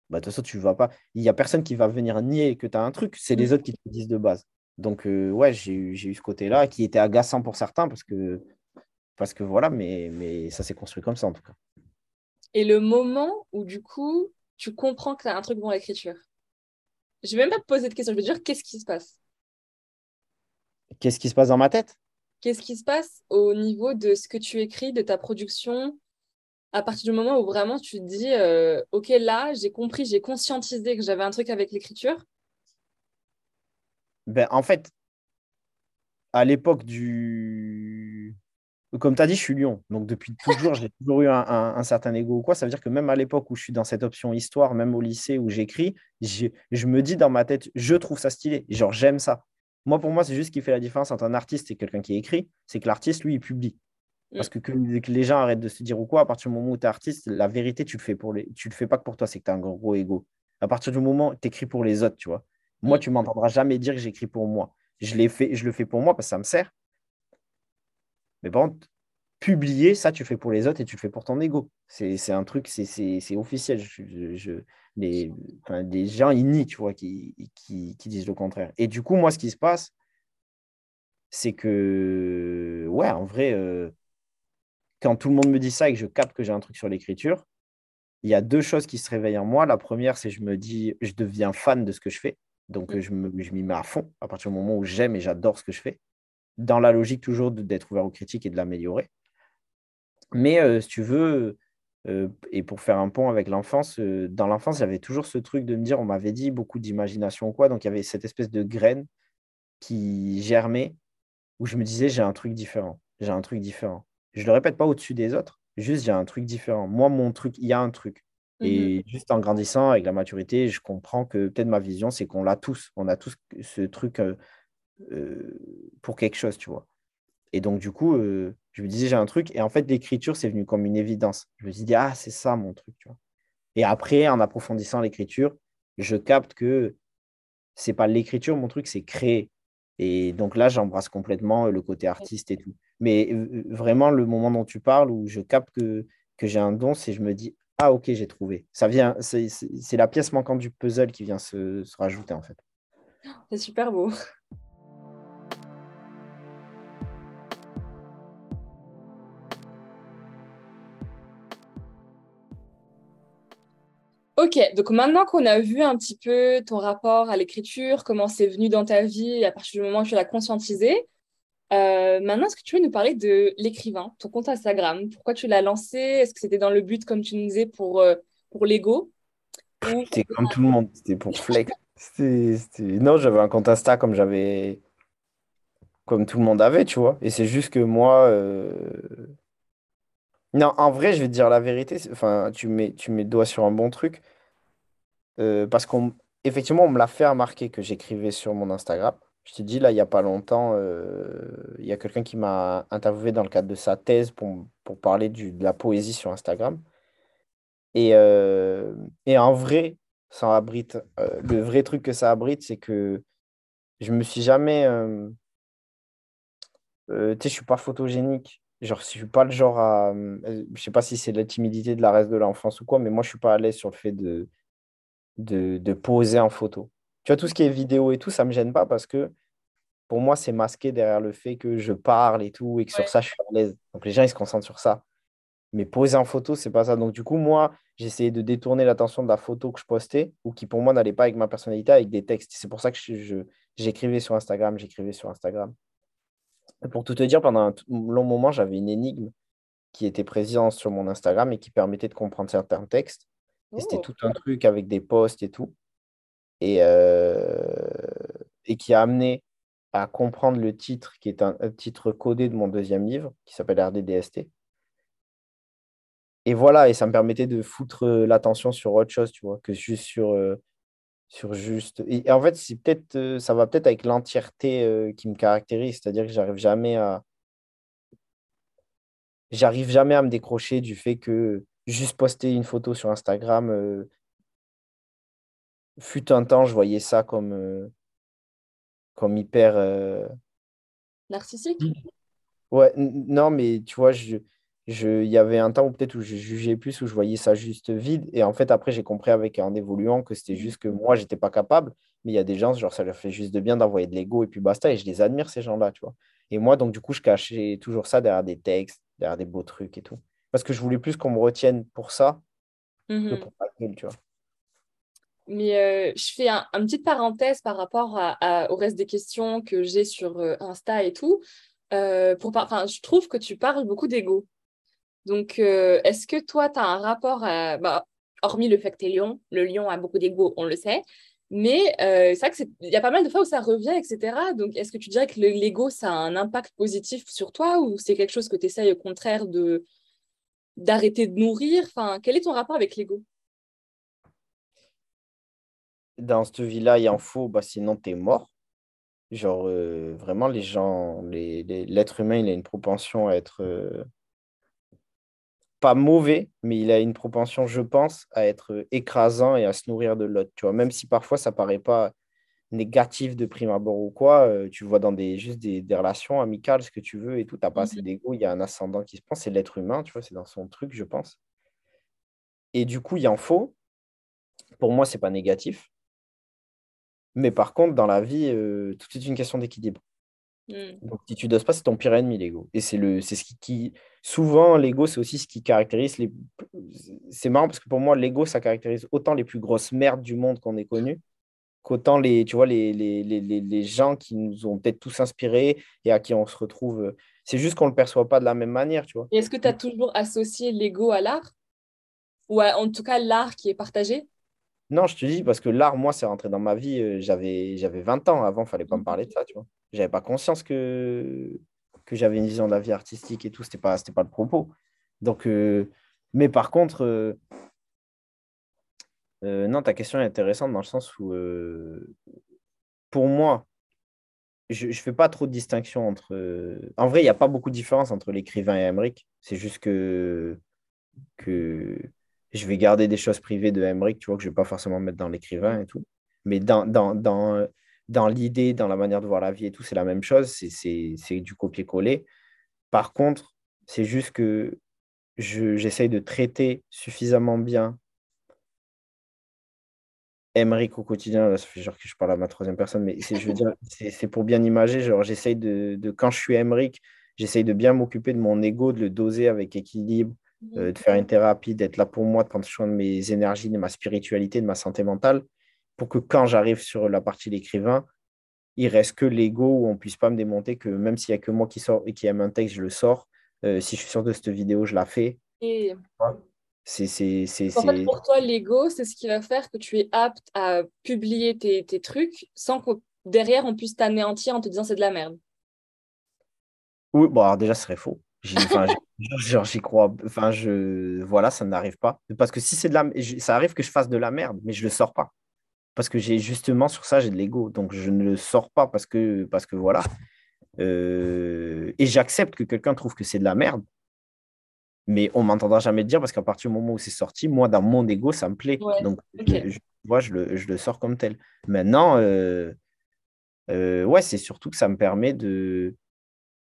Speaker 2: bah, de toute façon, tu vas pas. Il n'y a personne qui va venir nier que tu as un truc, c'est les mm. autres qui te disent de base. Donc, euh, ouais, j'ai eu, eu ce côté-là qui était agaçant pour certains parce que, parce que voilà, mais, mais ça s'est construit comme ça en tout cas.
Speaker 3: Et le moment où du coup, tu comprends que tu as un truc dans l'écriture. Je vais même pas te poser de questions, je veux dire, qu'est-ce qui se passe?
Speaker 2: Qu'est-ce qui se passe dans ma tête?
Speaker 3: Qu'est-ce qui se passe au niveau de ce que tu écris, de ta production, à partir du moment où vraiment tu te dis, euh, OK, là, j'ai compris, j'ai conscientisé que j'avais un truc avec l'écriture
Speaker 2: ben, En fait, à l'époque du... Comme tu as dit, je suis Lyon. Donc, depuis toujours, j'ai toujours eu un, certain ego ou quoi. Ça veut dire que même à l'époque où je suis dans cette option histoire, même au lycée où j'écris, je me dis dans ma tête, je trouve ça stylé. Genre, j'aime ça. Moi, pour moi, c'est juste ce qui fait la différence entre un artiste et quelqu'un qui écrit. C'est que l'artiste, lui, il publie. Parce mm. que, que, les gens arrêtent de se dire ou quoi, à partir du moment où tu es artiste, la vérité, tu le fais pour les... tu le fais pas que pour toi, c'est que tu as un gros ego. À partir du moment où tu écris pour les autres, tu vois. Moi, tu m'entendras jamais dire que j'écris pour moi. Je, le fais pour moi parce que ça me sert. Mais par contre, publier, ça, tu fais pour les autres et tu le fais pour ton ego. C'est un truc, c'est officiel. Les, les, gens, nient, tu vois, qui, disent le contraire. Et du coup, moi, ce qui se passe, c'est que, ouais, en vrai, euh, quand tout le monde me dit ça et que je capte que j'ai un truc sur l'écriture, il y a deux choses qui se réveillent en moi. La première, c'est je me dis, je deviens fan de ce que je fais. Donc, mm. je m'y mets à fond à partir du moment où j'aime et j'adore ce que je fais. Dans la logique toujours d'être ouvert aux critiques et de l'améliorer. Mais euh, si tu veux, euh, et pour faire un pont avec l'enfance, euh, dans l'enfance, j'avais toujours ce truc de me dire, on m'avait dit beaucoup d'imagination ou quoi. Donc, il y avait cette espèce de graine qui germait où je me disais, j'ai un truc différent. J'ai un truc différent je le répète pas au-dessus des autres, juste j'ai un truc différent. Moi, mon truc, il y a un truc. Et mhm. juste en grandissant avec la maturité, je comprends que peut-être ma vision, c'est qu'on l'a tous. On a tous ce truc euh, euh, pour quelque chose, tu vois. Et donc, du coup, euh, je me disais, j'ai un truc. Et en fait, l'écriture, c'est venu comme une évidence. Je me suis dit, ah, c'est ça mon truc, tu vois. Et après, en approfondissant l'écriture, je capte que c'est pas l'écriture, mon truc, c'est créer. Et donc là, j'embrasse complètement le côté artiste et tout. Mais vraiment, le moment dont tu parles, où je capte que, que j'ai un don, c'est je me dis, ah ok, j'ai trouvé. Ça vient, c'est la pièce manquante du puzzle qui vient se, rajouter en fait.
Speaker 3: C'est super beau. Ok, donc maintenant qu'on a vu un petit peu ton rapport à l'écriture, comment c'est venu dans ta vie à partir du moment où tu l'as conscientisé, euh, maintenant, est-ce que tu veux nous parler de l'écrivain, ton compte Instagram? Pourquoi tu l'as lancé? Est-ce que c'était dans le but, comme tu nous disais, pour, euh, pour l'ego?
Speaker 2: C'était comme tout le monde, c'était pour flex. Non, j'avais un compte Insta comme j'avais. Comme tout le monde avait, tu vois. Et c'est juste que moi. Euh, non, en vrai, je vais te dire la vérité. Enfin, tu mets, tu mets le doigt sur un bon truc. parce qu'effectivement, on me l'a fait remarquer que j'écrivais sur mon Instagram. Je t'ai dit, là, il n'y a pas longtemps, euh, il y a quelqu'un qui m'a interviewé dans le cadre de sa thèse pour, pour parler du, de la poésie sur Instagram. Et, euh, et en vrai, ça abrite, euh, le vrai truc que ça abrite, c'est que je me suis jamais. tu sais, je suis pas photogénique. Genre, je suis pas le genre à. Je sais pas si c'est la timidité de la reste de l'enfance ou quoi, mais moi, je suis pas à l'aise sur le fait de, de, de poser en photo. Tu vois, tout ce qui est vidéo et tout, ça ne me gêne pas parce que pour moi, c'est masqué derrière le fait que je parle et tout et que sur ça, je suis à l'aise. Donc les gens, ils se concentrent sur ça. Mais poser en photo, c'est pas ça. Donc, du coup, moi, j'essayais de détourner l'attention de la photo que je postais ou qui, pour moi, n'allait pas avec ma personnalité, avec des textes. C'est pour ça que j'écrivais sur Instagram, j'écrivais sur Instagram. Et pour tout te dire, pendant un long moment, j'avais une énigme qui était présente sur mon Instagram et qui permettait de comprendre certains textes. Et c'était oh. tout un truc avec des posts et tout. Et, euh, et qui a amené à comprendre le titre, qui est un, titre codé de mon deuxième livre, qui s'appelle RDDST. Et voilà, et ça me permettait de foutre euh, l'attention sur autre chose, tu vois, que juste sur, euh, sur juste. Et, en fait, c'est peut-être, ça va peut-être avec l'entièreté qui me caractérise, c'est-à-dire que j'arrive jamais à, j'arrive jamais à me décrocher du fait que juste poster une photo sur Instagram, fut un temps, je voyais ça comme comme hyper. Euh,
Speaker 1: Narcissique?
Speaker 2: Ouais, non, mais tu vois, je, je, il y avait un temps où peut-être où je jugeais plus, où je voyais ça juste vide. Et en fait, après, j'ai compris avec en évoluant que c'était juste que moi, j'étais pas capable. Mais il y a des gens, genre, ça leur fait juste de bien d'envoyer de l'ego et puis basta. Et je les admire, ces gens-là, tu vois. Et moi, donc, du coup, je cachais toujours ça derrière des textes, derrière des beaux trucs et tout. Parce que je voulais plus qu'on me retienne pour ça que
Speaker 1: mmh
Speaker 2: pour ma gueule, tu vois.
Speaker 1: Mais euh, je fais un, une petite parenthèse par rapport au reste des questions que j'ai sur euh, Insta et tout. Euh, pour je trouve que tu parles beaucoup d'ego. Donc, est-ce que toi, tu as un rapport à. Bah, hormis le fait que tu es lion, le lion a beaucoup d'ego, on le sait. Mais c'est vrai qu'il y a pas mal de fois où ça revient, etc. Donc, est-ce que tu dirais que l'ego, ça a un impact positif sur toi ou c'est quelque chose que tu essayes au contraire de d'arrêter de nourrir? Enfin, Quel est ton rapport avec l'ego?
Speaker 2: Dans cette vie-là, il en faut, bah, sinon tu es mort. Genre, euh, vraiment, les gens, l'être humain, il a une propension à être euh, pas mauvais, mais il a une propension, je pense, à être écrasant et à se nourrir de l'autre. Tu vois, même si parfois ça paraît pas négatif de prime abord ou quoi, euh, tu vois dans des, juste des, relations amicales, ce que tu veux et tout, tu n'as pas assez mhm. d'ego, il y a un ascendant qui se prend, c'est l'être humain, tu vois, c'est dans son truc, je pense. Et du coup, il en faut. Pour moi, c'est pas négatif. Mais par contre, dans la vie, euh, tout est une question d'équilibre. Hmm. Donc, si tu doses pas, c'est ton pire ennemi, l'ego. Et c'est le, c'est ce qui, souvent, l'ego, c'est aussi ce qui caractérise les. C'est marrant parce que pour moi, l'ego, ça caractérise autant les plus grosses merdes du monde qu'on ait connues qu'autant les, tu vois, les, les, les, les, gens qui nous ont peut-être tous inspirés et à qui on se retrouve. C'est juste qu'on ne le perçoit pas de la même manière, tu vois.
Speaker 1: Et est-ce que tu as toujours associé l'ego à l'art? Ou en tout cas l'art qui est partagé?
Speaker 2: Non, je te dis, parce que l'art, moi, c'est rentré dans ma vie, euh, j'avais, j'avais 20 ans. Avant, il fallait pas me parler de ça, tu vois. J'avais pas conscience que, que j'avais une vision de la vie artistique et tout. C'était pas, c'était pas le propos. Donc, euh, mais par contre, euh, non, ta question est intéressante dans le sens où, pour moi, je ne fais pas trop de distinction entre. En vrai, il n'y a pas beaucoup de différence entre l'écrivain et Emmerich. C'est juste que, que je vais garder des choses privées de Emmerich, tu vois, que je ne vais pas forcément mettre dans l'écrivain et tout. Mais dans, dans, dans, dans l'idée, dans la manière de voir la vie et tout, c'est la même chose, c'est du copier-coller. Par contre, c'est juste que j'essaye de traiter suffisamment bien Emmerich au quotidien. Là, ça fait genre que je parle à ma troisième personne, mais je veux dire, <laughs> c'est pour bien imager. Genre, j'essaye de, de, quand je suis Emmerich, j'essaye de bien m'occuper de mon ego, de le doser avec équilibre, euh, de faire une thérapie, d'être là pour moi, de prendre soin de mes énergies, de ma spiritualité, de ma santé mentale, pour que quand j'arrive sur la partie d'écrivain, il reste que l'ego où on ne puisse pas me démonter que même s'il n'y a que moi qui sort et qui aime un texte, je le sors. Euh, si je suis sûr de cette vidéo, je la fais.
Speaker 1: Et...
Speaker 2: C'est, c'est, c'est,
Speaker 1: en fait, pour toi, l'ego, c'est ce qui va faire que tu es apte à publier tes, tes trucs sans que derrière on puisse t'anéantir en te disant c'est de la merde.
Speaker 2: Oui, bon, alors déjà, ce serait faux. Genre, j'y crois. Enfin, je. Voilà, ça n'arrive pas. Parce que si c'est de la. Ça arrive que je fasse de la merde, mais je le sors pas. Parce que j'ai justement sur ça, j'ai de l'ego. Donc, je ne le sors pas parce que, parce que voilà. Euh, et j'accepte que quelqu'un trouve que c'est de la merde. Mais on m'entendra jamais dire parce qu'à partir du moment où c'est sorti, moi, dans mon ego, ça me plaît. Donc, je, moi, je le, je le, sors comme tel. Maintenant, euh, euh, ouais, c'est surtout que ça me permet de.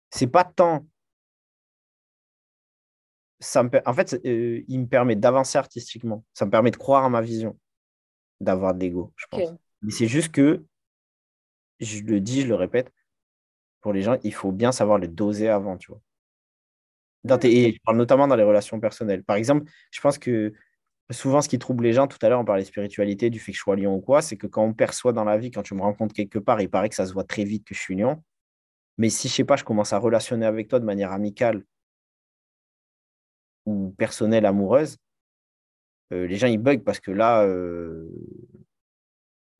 Speaker 2: C'est pas tant ça me, en fait, euh, il me permet d'avancer artistiquement. Ça me permet de croire à ma vision, d'avoir de l'ego, je pense. Mais c'est juste que, je le dis, je le répète, pour les gens, il faut bien savoir le doser avant, tu vois. Dans tes- et je parle notamment dans les relations personnelles. Par exemple, je pense que souvent, ce qui trouble les gens, tout à l'heure, on parlait de spiritualité, du fait que je sois lion ou quoi, c'est que quand on perçoit dans la vie, quand tu me rencontres quelque part, il paraît que ça se voit très vite que je suis lion. Mais si, je sais pas, je commence à relationner avec toi de manière amicale ou personnelle, amoureuse, euh, les gens, ils bug parce que là, euh,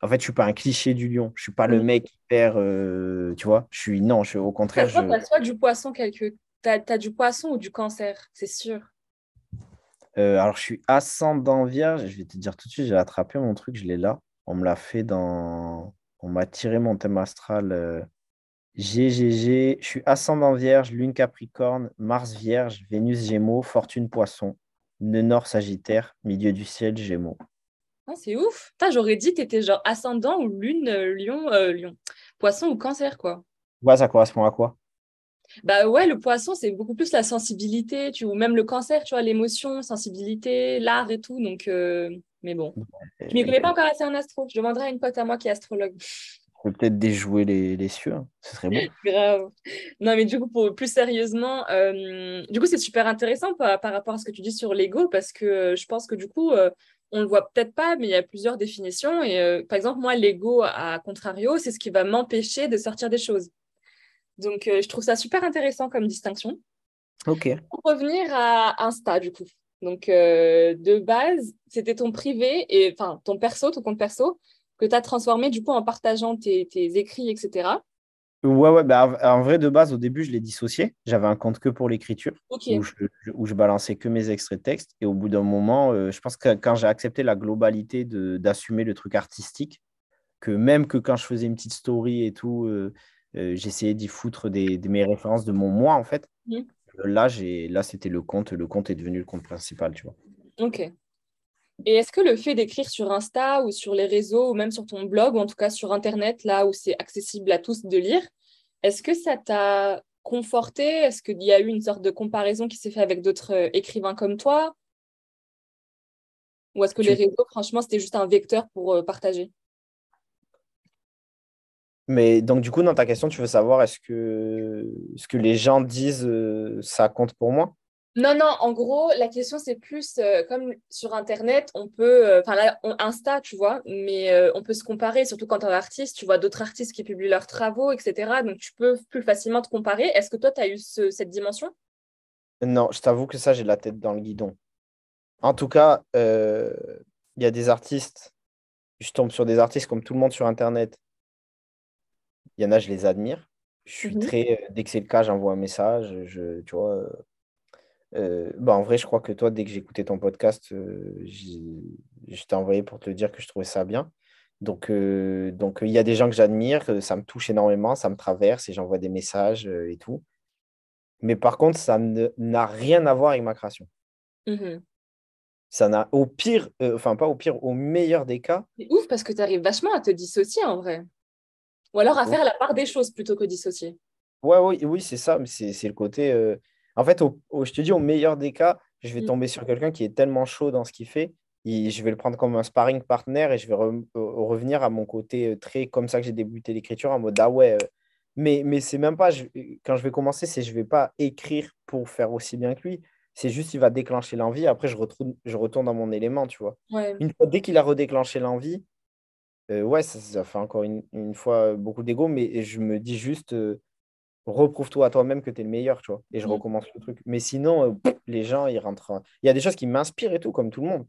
Speaker 2: en fait, je suis pas un cliché du lion. Je suis pas le
Speaker 1: Mhm.
Speaker 2: mec hyper, euh, tu vois. Je suis, non, je, au contraire,
Speaker 1: Toi,
Speaker 2: je...
Speaker 1: t'as soit du poisson quelque... T'as, t'as du poisson ou du cancer, c'est sûr.
Speaker 2: Euh, alors, je suis ascendant vierge. Je vais te dire tout de suite, j'ai attrapé mon truc, je l'ai là. On me l'a fait dans. On m'a tiré mon thème astral. GGG. Je suis ascendant vierge, lune capricorne, Mars vierge, Vénus gémeaux, fortune poisson, nœud nord sagittaire, milieu du ciel gémeaux.
Speaker 1: Ah, c'est ouf. J'aurais dit que t'étais genre ascendant ou lune, euh, lion, euh, lion. Poisson ou cancer, quoi.
Speaker 2: Ouais, ça correspond à quoi?
Speaker 1: Bah ouais, le poisson, c'est beaucoup plus la sensibilité, tu ou même le cancer, tu vois, l'émotion, sensibilité, l'art et tout. Donc, euh, mais bon. Je m'y connais pas encore assez en astro. Je demanderai à une pote à moi qui est astrologue.
Speaker 2: Je peux peut-être déjouer les, les cieux. hein. Ce serait beau. <laughs>
Speaker 1: Grave. Non, mais du coup, pour plus sérieusement, euh, du coup, c'est super intéressant par, par rapport à ce que tu dis sur l'ego, parce que euh, je pense que du coup, euh, on le voit peut-être pas, mais il y a plusieurs définitions. Et euh, par exemple, moi, l'ego, à contrario, c'est ce qui va m'empêcher de sortir des choses. Donc, je trouve ça super intéressant comme distinction.
Speaker 2: Ok.
Speaker 1: Pour revenir à Insta, du coup. Donc, de base, c'était ton privé, et enfin, ton perso, ton compte perso, que tu as transformé, du coup, en partageant tes, tes écrits, etc.
Speaker 2: Ouais, ouais, bah, en vrai, de base, au début, je l'ai dissocié. J'avais un compte que pour l'écriture. Où je, je- où je balançais que mes extraits de texte. Et au bout d'un moment, euh, je pense que quand j'ai accepté la globalité d'assumer le truc artistique, que même que quand je faisais une petite story et tout, euh, euh, j'essayais d'y foutre des, des- mes références de mon moi, en fait.
Speaker 1: Mhm.
Speaker 2: Là, là, c'était le compte. Le compte est devenu le compte principal, tu vois.
Speaker 1: Ok. Et est-ce que le fait d'écrire sur Insta ou sur les réseaux ou même sur ton blog ou en tout cas sur Internet, là où c'est accessible à tous de lire, est-ce que ça t'a conforté? Est-ce qu'il y a eu une sorte de comparaison qui s'est fait avec d'autres euh, écrivains comme toi? Ou est-ce que
Speaker 2: Tu-
Speaker 1: les réseaux, franchement, c'était juste un vecteur pour euh, partager?
Speaker 2: Mais donc, du coup, dans ta question, tu veux savoir est-ce que ce que les gens disent, euh, ça compte pour moi?
Speaker 1: Non, non, en gros, la question c'est plus euh, comme sur Internet, on peut, euh, enfin là, on, Insta, tu vois, mais euh, on peut se comparer, surtout quand tu es artiste, tu vois d'autres artistes qui publient leurs travaux, etc. Donc tu peux plus facilement te comparer. Est-ce que toi, tu as eu ce- cette dimension?
Speaker 2: Non, je t'avoue que ça, j'ai la tête dans le guidon. En tout cas, il y a des artistes, je tombe sur des artistes comme tout le monde sur Internet. Il y en a, je les admire. Je suis
Speaker 1: Mhm.
Speaker 2: très, dès que c'est le cas, j'envoie un message. Je, tu vois, euh, bah, en vrai, je crois que toi, dès que écouté ton podcast, euh, je t'ai envoyé pour te dire que je trouvais ça bien. Donc, euh, donc, il y a des gens que j'admire, ça me touche énormément, ça me traverse et j'envoie des messages et tout. Mais par contre, ça n'a rien à voir avec ma création.
Speaker 1: Mhm.
Speaker 2: Ça n'a au pire, enfin pas au pire, au meilleur des cas,
Speaker 1: C'est ouf parce que tu arrives vachement à te dissocier en vrai. Ou alors à
Speaker 2: Ouais.
Speaker 1: faire la part des choses plutôt que dissocier.
Speaker 2: ouais, oui, oui, c'est ça, mais c'est c'est le côté. En fait, au- au- je te dis, au meilleur des cas, je vais
Speaker 1: Mm.
Speaker 2: tomber sur quelqu'un qui est tellement chaud dans ce qu'il fait, et je vais le prendre comme un sparring partner et je vais re- euh, revenir à mon côté euh, très comme ça que j'ai débuté l'écriture en mode ah ouais. euh, Mais, mais c'est même pas, je- quand je vais commencer, c'est je vais pas écrire pour faire aussi bien que lui. C'est juste, il va déclencher l'envie. Après, je retourne, je retourne dans mon élément, tu vois.
Speaker 1: Ouais.
Speaker 2: Une fois, dès qu'il a redéclenché l'envie, euh, ouais, ça, ça fait encore une, une fois beaucoup d'ego, mais je me dis juste, euh, reprouve-toi à toi-même que tu es le meilleur, tu vois, et je
Speaker 1: Mm.
Speaker 2: recommence le truc. Mais sinon, euh, les gens, ils rentrent. en- Il y a des choses qui m'inspirent et tout, comme tout le monde.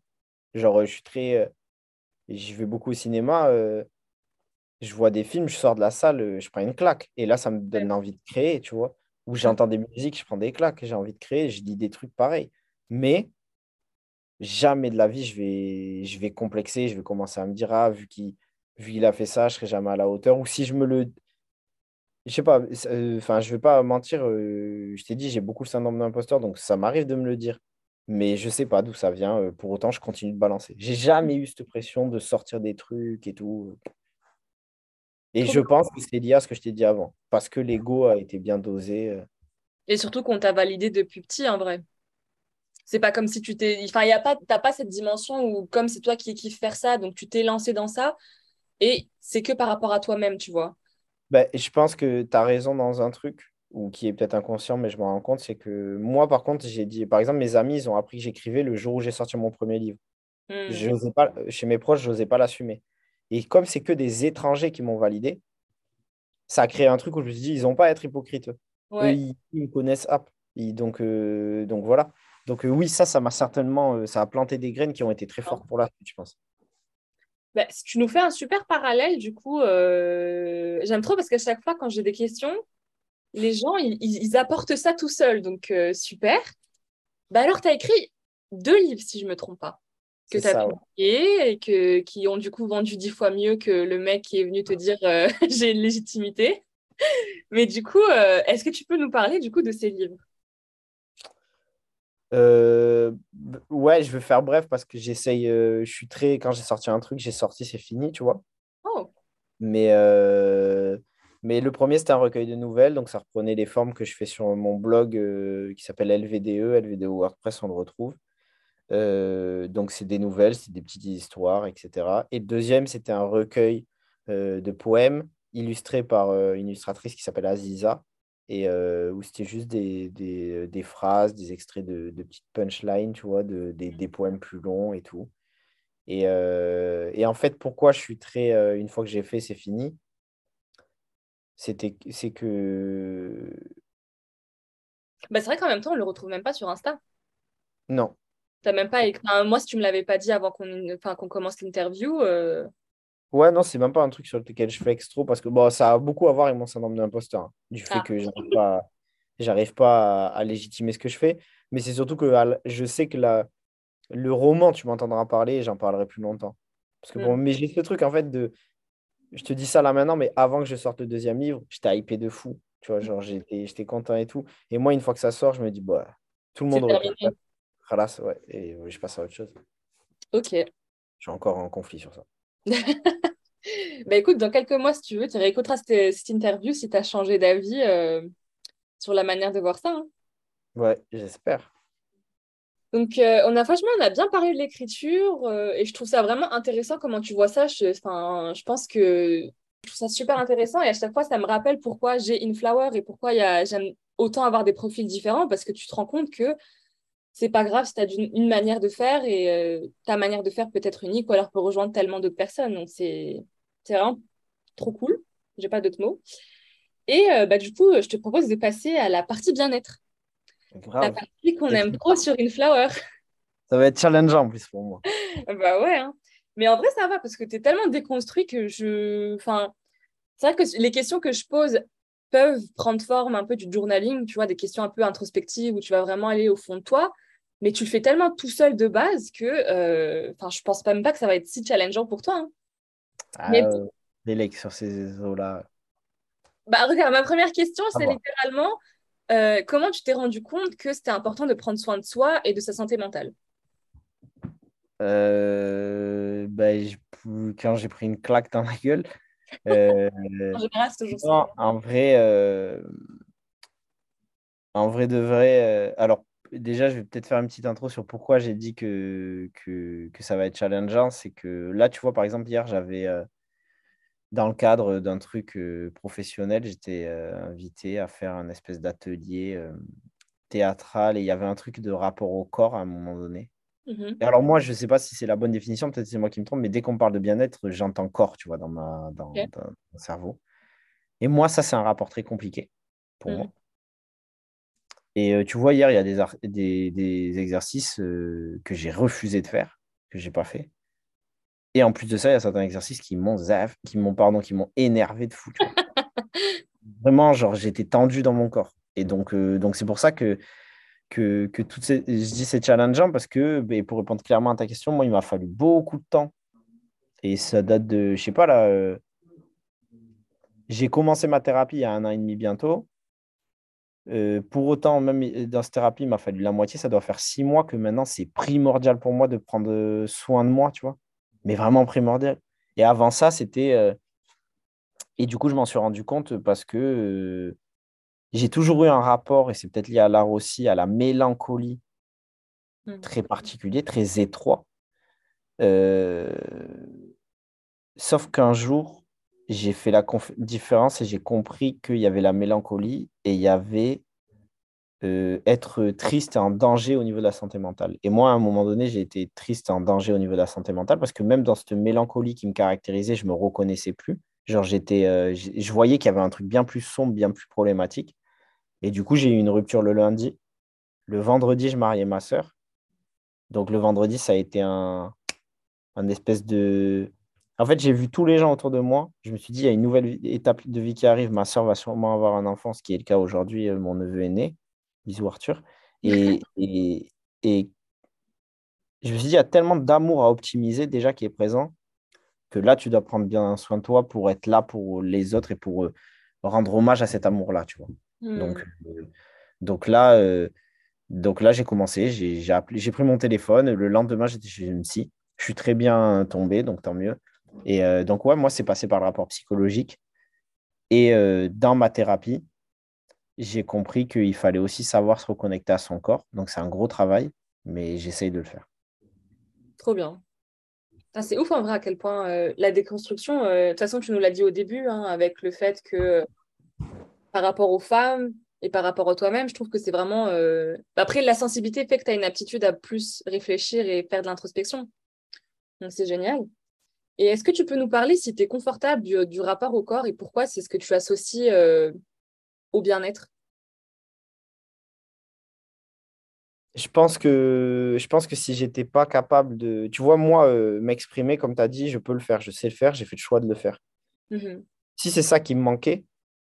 Speaker 2: Genre, euh, je suis très. euh, J'y vais beaucoup au cinéma, euh, je vois des films, je sors de la salle, je prends une claque. Et là, ça me donne envie de créer, tu vois. Ou j'entends des musiques, je prends des claques, j'ai envie de créer, je dis des trucs pareils. Mais jamais de la vie, je vais, je vais complexer, je vais commencer à me dire, ah, vu qu'il vu qu'il a fait ça, je serai jamais à la hauteur. Ou si je me le. Je sais pas, euh, enfin, je vais pas mentir, euh, je t'ai dit, j'ai beaucoup le syndrome d'imposteur, donc ça m'arrive de me le dire. Mais je sais pas d'où ça vient, euh, pour autant, je continue de balancer. J'ai jamais eu cette pression de sortir des trucs et tout. Et
Speaker 1: Trop
Speaker 2: je pense que c'est lié à ce que je t'ai dit avant, parce que l'ego a été bien dosé.
Speaker 1: Et surtout qu'on t'a validé depuis petit en vrai. C'est pas comme si tu t'es. Enfin, y a pas... t'as pas cette dimension où, comme c'est toi qui kiffes faire ça, donc tu t'es lancé dans ça, et c'est que par rapport à toi-même, tu vois.
Speaker 2: Ben, je pense que tu as raison dans un truc, ou qui est peut-être inconscient, mais je me rends compte, c'est que moi, par contre, j'ai dit, par exemple, mes amis, ils ont appris que j'écrivais le jour où j'ai sorti mon premier livre. Hmm. pas, chez mes proches, je n'osais pas l'assumer. Et comme c'est que des étrangers qui m'ont validé, ça a créé un truc où je me suis dit, ils n'ont pas à être hypocrites. ils, me connaissent donc, euh, donc voilà. Donc euh, oui, ça, ça m'a certainement, euh, ça a planté des graines qui ont été très fortes pour la suite, je pense.
Speaker 1: Bah, tu nous fais un super parallèle, du coup, j'aime trop parce qu'à chaque fois, quand j'ai des questions, les gens, ils, apportent ça tout seuls. Donc, super. Bah alors, tu as écrit deux livres, si je ne me trompe pas, que tu as publiés et que, qui ont du coup vendu dix fois mieux que le mec qui est venu te dire <laughs> j'ai une légitimité. Mais du coup, est-ce que tu peux nous parler du coup de ces livres?
Speaker 2: Euh, ouais, je vais faire bref parce que j'essaye. Euh, je suis très. Quand j'ai sorti un truc, j'ai sorti, c'est fini, tu vois.
Speaker 1: Oh.
Speaker 2: Mais, euh, mais le premier, c'était un recueil de nouvelles. Donc, ça reprenait les formes que je fais sur mon blog qui s'appelle LVDE, LVDE WordPress, on le retrouve. donc, c'est des nouvelles, c'est des petites histoires, etc. Et le deuxième, c'était un recueil de poèmes illustré par une illustratrice qui s'appelle Aziza et euh, où c'était juste des, des, des, phrases, des extraits de, de petites punchlines, tu vois, de, des, des, poèmes plus longs et tout. Et, euh, et, en fait, pourquoi je suis très. Euh, une fois que j'ai fait, c'est fini. C'était, c'est que.
Speaker 1: Bah, c'est vrai qu'en même temps, on le retrouve même pas sur Insta.
Speaker 2: Non.
Speaker 1: T'as même pas. moi, si tu me l'avais pas dit avant qu'on, enfin, qu'on commence l'interview.
Speaker 2: Ouais, non, c'est même pas un truc sur lequel je fais extra parce que bon, ça a beaucoup à voir avec mon syndrome d'imposteur. Hein, du fait ah. que j'arrive pas, j'arrive pas à, légitimer ce que je fais. Mais c'est surtout que je sais que la, le roman, tu m'entendras parler et j'en parlerai plus longtemps. Parce que bon, mm. mais j'ai ce truc en fait de. Je te dis ça là maintenant, mais avant que je sorte le deuxième livre, j'étais hypé de fou. Tu vois, genre, j'étais, j'étais content et tout. Et moi, une fois que ça sort, je me dis, bah, tout le monde aurait ouais. Et je passe à autre chose.
Speaker 1: Ok. Je
Speaker 2: suis encore en conflit sur ça. <laughs>
Speaker 1: bah écoute, dans quelques mois, si tu veux, tu réécouteras cette, cette interview si tu as changé d'avis euh, sur la manière de voir ça. Hein.
Speaker 2: Ouais, j'espère.
Speaker 1: Donc, euh, on a franchement, on a bien parlé de l'écriture euh, et je trouve ça vraiment intéressant comment tu vois ça. Je, je pense que je trouve ça super intéressant et à chaque fois, ça me rappelle pourquoi j'ai Inflower et pourquoi j'aime autant avoir des profils différents parce que tu te rends compte que c'est pas grave si tu as une, manière de faire et euh, ta manière de faire peut être unique ou alors peut rejoindre tellement d'autres personnes. Donc, c'est vraiment trop cool. J'ai pas d'autres mots. Et euh, bah, du coup, je te propose de passer à la partie bien-être. La partie qu'on aime trop sur Inflower. <laughs>
Speaker 2: Ça va être challengeant en plus pour moi. <laughs>
Speaker 1: bah ouais. Hein. Mais en vrai, ça va parce que tu es tellement déconstruit que je. Enfin, c'est vrai que les questions que je pose peuvent prendre forme un peu du journaling, tu vois, des questions un peu introspectives où tu vas vraiment aller au fond de toi, mais tu le fais tellement tout seul de base que euh, je pense même pas que ça va être si challengeant pour toi. Hein.
Speaker 2: Ah, mais... Euh, sur ces eaux-là.
Speaker 1: Bah, regarde, ma première question, c'est littéralement euh, comment tu t'es rendu compte que c'était important de prendre soin de soi et de sa santé mentale?
Speaker 2: Euh, bah, quand j'ai pris une claque dans la gueule, en vrai, euh, en vrai de vrai, alors déjà, je vais peut-être faire une petite intro sur pourquoi j'ai dit que, que, que, ça va être challengeant. C'est que là, tu vois, par exemple, hier, j'avais, dans le cadre d'un truc professionnel, j'étais invité à faire un espèce d'atelier théâtral et il y avait un truc de rapport au corps à un moment donné. Mhm. alors moi, je ne sais pas si c'est la bonne définition, peut-être c'est moi qui me trompe, mais dès qu'on parle de bien-être, j'entends corps, tu vois, dans, ma, dans, mon cerveau. Et moi, ça, c'est un rapport très compliqué pour moi. Et euh, tu vois, hier, il y a des, des, exercices euh, que j'ai refusé de faire, que je n'ai pas fait. Et en plus de ça, il y a certains exercices qui m'ont qui m'ont pardon, qui m'ont énervé de fou. <laughs> Vraiment, genre j'étais tendu dans mon corps. Et donc euh, donc c'est pour ça que que, que toutes ces, je dis c'est challengeant parce que, et pour répondre clairement à ta question, moi, il m'a fallu beaucoup de temps. Et ça date de, je sais pas, là, j'ai commencé ma thérapie il y a un an et demi bientôt. Euh, pour autant, même dans cette thérapie, il m'a fallu la moitié. Ça doit faire six mois que maintenant, c'est primordial pour moi de prendre soin de moi, tu vois. Mais vraiment primordial. Et avant ça, c'était. Euh, et du coup, je m'en suis rendu compte parce que j'ai toujours eu un rapport, et c'est peut-être lié à l'art aussi, à la mélancolie mmh. très particulier, très étroit. Euh, sauf qu'un jour, j'ai fait la différence et j'ai compris qu'il y avait la mélancolie et il y avait euh, être triste et en danger au niveau de la santé mentale. Et moi, à un moment donné, j'ai été triste et en danger au niveau de la santé mentale parce que même dans cette mélancolie qui me caractérisait, je ne me reconnaissais plus. Genre, j'étais, euh, je voyais qu'il y avait un truc bien plus sombre, bien plus problématique. Et du coup, j'ai eu une rupture le lundi. Le vendredi, je mariais ma sœur. Donc, le vendredi, ça a été un, un espèce de. En fait, j'ai vu tous les gens autour de moi. Je me suis dit, il y a une nouvelle étape de vie qui arrive. Ma sœur va sûrement avoir un enfant, ce qui est le cas aujourd'hui. Euh, mon neveu est né. Bisous, Arthur. Et, <laughs> et, et je me suis dit, il y a tellement d'amour à optimiser déjà qui est présent que là, tu dois prendre bien soin de toi pour être là pour les autres et pour euh, rendre hommage à cet amour-là, tu vois. Donc, hmm. euh, donc là, euh, donc là j'ai commencé, j'ai pris mon téléphone. Le lendemain, j'étais chez une psy. Je suis très bien tombé, donc tant mieux. Et donc, ouais, moi, c'est passé par le rapport psychologique. Et dans ma thérapie, j'ai compris qu'il fallait aussi savoir se reconnecter à son corps. Donc, c'est un gros travail, mais j'essaye de le faire.
Speaker 1: Trop bien. C'est ouf en vrai à quel point euh, la déconstruction, euh, de toute façon, tu nous l'as dit au début, hein, avec le fait que par rapport aux femmes et par rapport à toi-même, je trouve que c'est vraiment. Euh, après, la sensibilité fait que tu as une aptitude à plus réfléchir et faire de l'introspection. Donc, c'est génial. Et est-ce que tu peux nous parler, si tu es confortable, du, du, rapport au corps et pourquoi c'est ce que tu associes au bien-être?
Speaker 2: Je pense que, je pense que si j'étais pas capable de. Tu vois, moi, euh, m'exprimer, comme tu as dit, je peux le faire, je sais le faire, j'ai fait le choix de le faire. Mmh si c'est ça qui me manquait,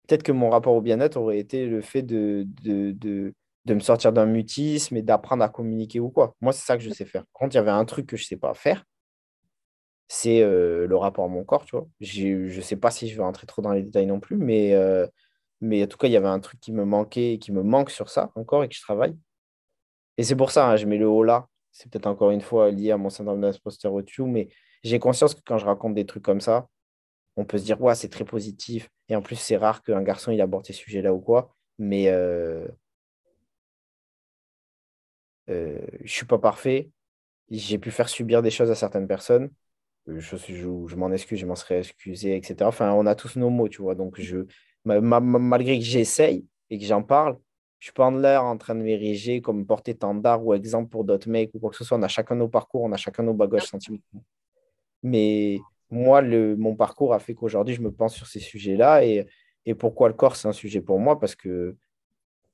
Speaker 2: peut-être que mon rapport au bien-être aurait été le fait de, de, de, me sortir d'un mutisme et d'apprendre à communiquer ou quoi. Moi, c'est ça que je sais faire. Contre, il y avait un truc que je ne sais pas faire, c'est le rapport à mon corps, tu vois. Je ne sais pas si je vais rentrer trop dans les détails non plus, mais, mais en tout cas, il y avait un truc qui me manquait qui me manque sur ça encore et que je travaille. Et c'est pour ça, hein, je mets le haut là. C'est peut-être encore une fois lié à mon syndrome d'imposteur au mais j'ai conscience que quand je raconte des trucs comme ça, on peut se dire, ouais, c'est très positif. Et en plus, c'est rare qu'un garçon il aborde ces sujets-là ou quoi. Mais euh, je ne suis pas parfait. J'ai pu faire subir des choses à certaines personnes. Euh, je, je, m'en excuse, je m'en serais excusé, etc. Enfin, on a tous nos mots, tu vois. Donc, je, malgré que j'essaye et que j'en parle, je suis pas en l'air en train de m'ériger comme porte-étendard ou exemple pour d'autres mecs ou quoi que ce soit. On a chacun nos parcours, on a chacun nos bagages sentimentaux. Mais moi, le, mon parcours a fait qu'aujourd'hui, je me pense sur ces sujets-là. Et, et pourquoi le corps, c'est un sujet pour moi? Parce que,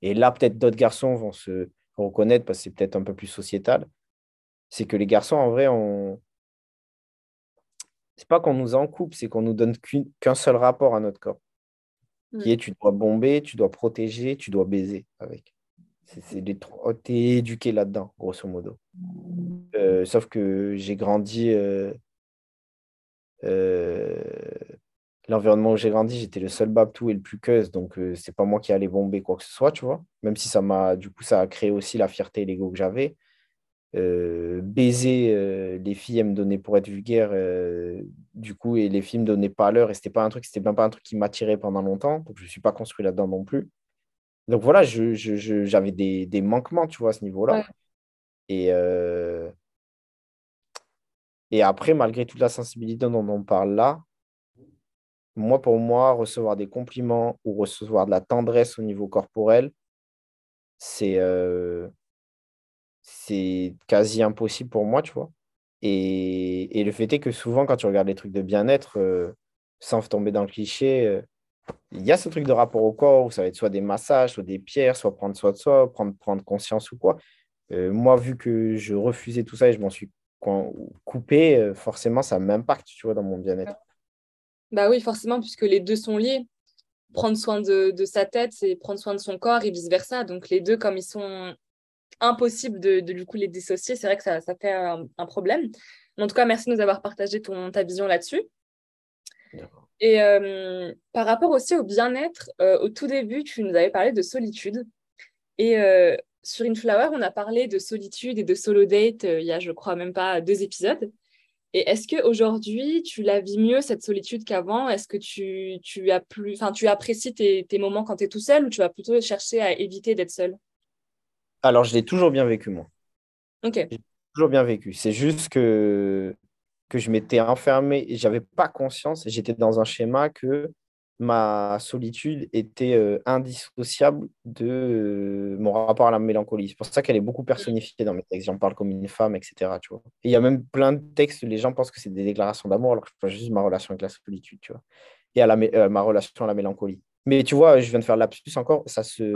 Speaker 2: et là, peut-être d'autres garçons vont se reconnaître parce que c'est peut-être un peu plus sociétal. C'est que les garçons, en vrai, on. C'est pas qu'on nous en coupe, c'est qu'on nous donne qu'un seul rapport à notre corps qui mm. est tu dois bomber, tu dois protéger, tu dois baiser avec. C'est des tu es éduqué là-dedans, grosso modo. Euh, sauf que j'ai grandi. Euh, euh, l'environnement où j'ai grandi, j'étais le seul babtou et le plus queuse, donc c'est pas moi qui allais bomber quoi que ce soit, tu vois. Même si ça m'a, du coup, ça a créé aussi la fierté et l'ego que j'avais. Euh, baiser euh, les filles elles me donnaient pour être vulgaire euh, du coup et les filles me donnaient pas l'heure et c'était pas un truc c'était même pas un truc qui m'attirait pendant longtemps donc je suis pas construit là-dedans non plus. Donc voilà j'avais je, des, des, manquements tu vois à ce niveau-là. Et et après malgré toute la sensibilité dont on parle là moi pour moi recevoir des compliments ou recevoir de la tendresse au niveau corporel c'est c'est quasi impossible pour moi, tu vois. Et, et, le fait est que souvent, quand tu regardes les trucs de bien-être, euh, sans tomber dans le cliché, euh, il y a ce truc de rapport au corps où ça va être soit des massages, soit des pierres, soit prendre soin de soi, prendre, prendre conscience ou quoi. Euh, moi, vu que je refusais tout ça et je m'en suis coupé, forcément, ça m'impacte, tu vois, dans mon bien-être.
Speaker 1: Bah oui, forcément, puisque les deux sont liés. Prendre soin de, de sa tête, c'est prendre soin de son corps et vice-versa. Donc les deux, comme ils sont impossible de, du coup les dissocier. C'est vrai que ça, ça fait un, problème. En tout cas, merci de nous avoir partagé ton, ta vision là-dessus. Et euh, par rapport aussi au bien-être, euh, au tout début, tu nous avais parlé de solitude. Et euh, sur InFlower, on a parlé de solitude et de solo date il y a, je crois, même pas deux épisodes. Et est-ce qu'aujourd'hui, tu la vis mieux, cette solitude, qu'avant? Est-ce que tu, tu, as plus, tu apprécies tes, tes moments quand tu es tout seul ou tu vas plutôt chercher à éviter d'être seul
Speaker 2: alors, je l'ai toujours bien vécu, moi.
Speaker 1: Ok.
Speaker 2: J'ai toujours bien vécu. C'est juste que que je m'étais enfermé et j'avais pas conscience, j'étais dans un schéma que ma solitude était euh, indissociable de euh, mon rapport à la mélancolie. C'est pour ça qu'elle est beaucoup personnifiée dans mes textes. J'en parle comme une femme, etc. Tu vois. Et il y a même plein de textes, les gens pensent que c'est des déclarations d'amour, alors que je parle juste ma relation avec la solitude, tu vois. Et à la, euh, ma relation à la mélancolie. Mais tu vois, je viens de faire l'absus encore, ça se...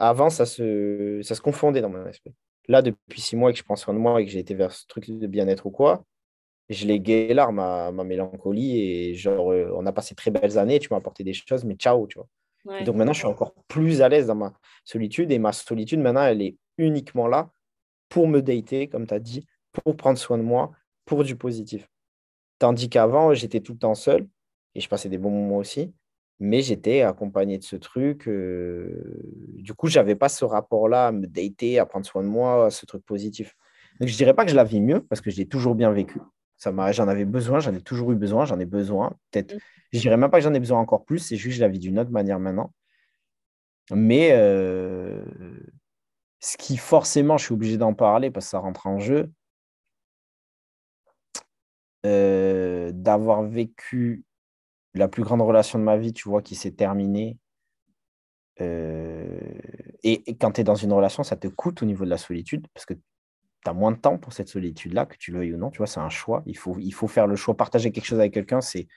Speaker 2: Avant, ça se... ça se confondait dans mon esprit. Là, depuis six mois que je prends soin de moi et que j'ai été vers ce truc de bien-être ou quoi, je l'ai gué ma, ma mélancolie et genre, euh, on a passé très belles années, tu m'as apporté des choses, mais ciao, tu vois. Donc maintenant, je suis encore plus à l'aise dans ma solitude et ma solitude, maintenant, elle est uniquement là pour me dater, comme tu as dit, pour prendre soin de moi, pour du positif. Tandis qu'avant, j'étais tout le temps seul et je passais des bons moments aussi, mais j'étais accompagné de ce truc. Euh, du coup, je n'avais pas ce rapport-là à me dater, à prendre soin de moi, ce truc positif. Donc, je ne dirais pas que je la vis mieux parce que je l'ai toujours bien vécu. J'en avais besoin, j'en ai toujours eu besoin, j'en ai besoin. Peut-être, mm. je dirais même pas que j'en ai besoin encore plus, c'est juste que je la vis d'une autre manière maintenant. Mais euh, ce qui forcément, je suis obligé d'en parler parce que ça rentre en jeu, euh, d'avoir vécu la plus grande relation de ma vie, tu vois, qui s'est terminée. Euh, et, et, quand tu es dans une relation, ça te coûte au niveau de la solitude parce que tu as moins de temps pour cette solitude-là, que tu le veuilles ou non. Tu vois, c'est un choix. Il faut, il faire le choix. Partager quelque chose avec quelqu'un, c'est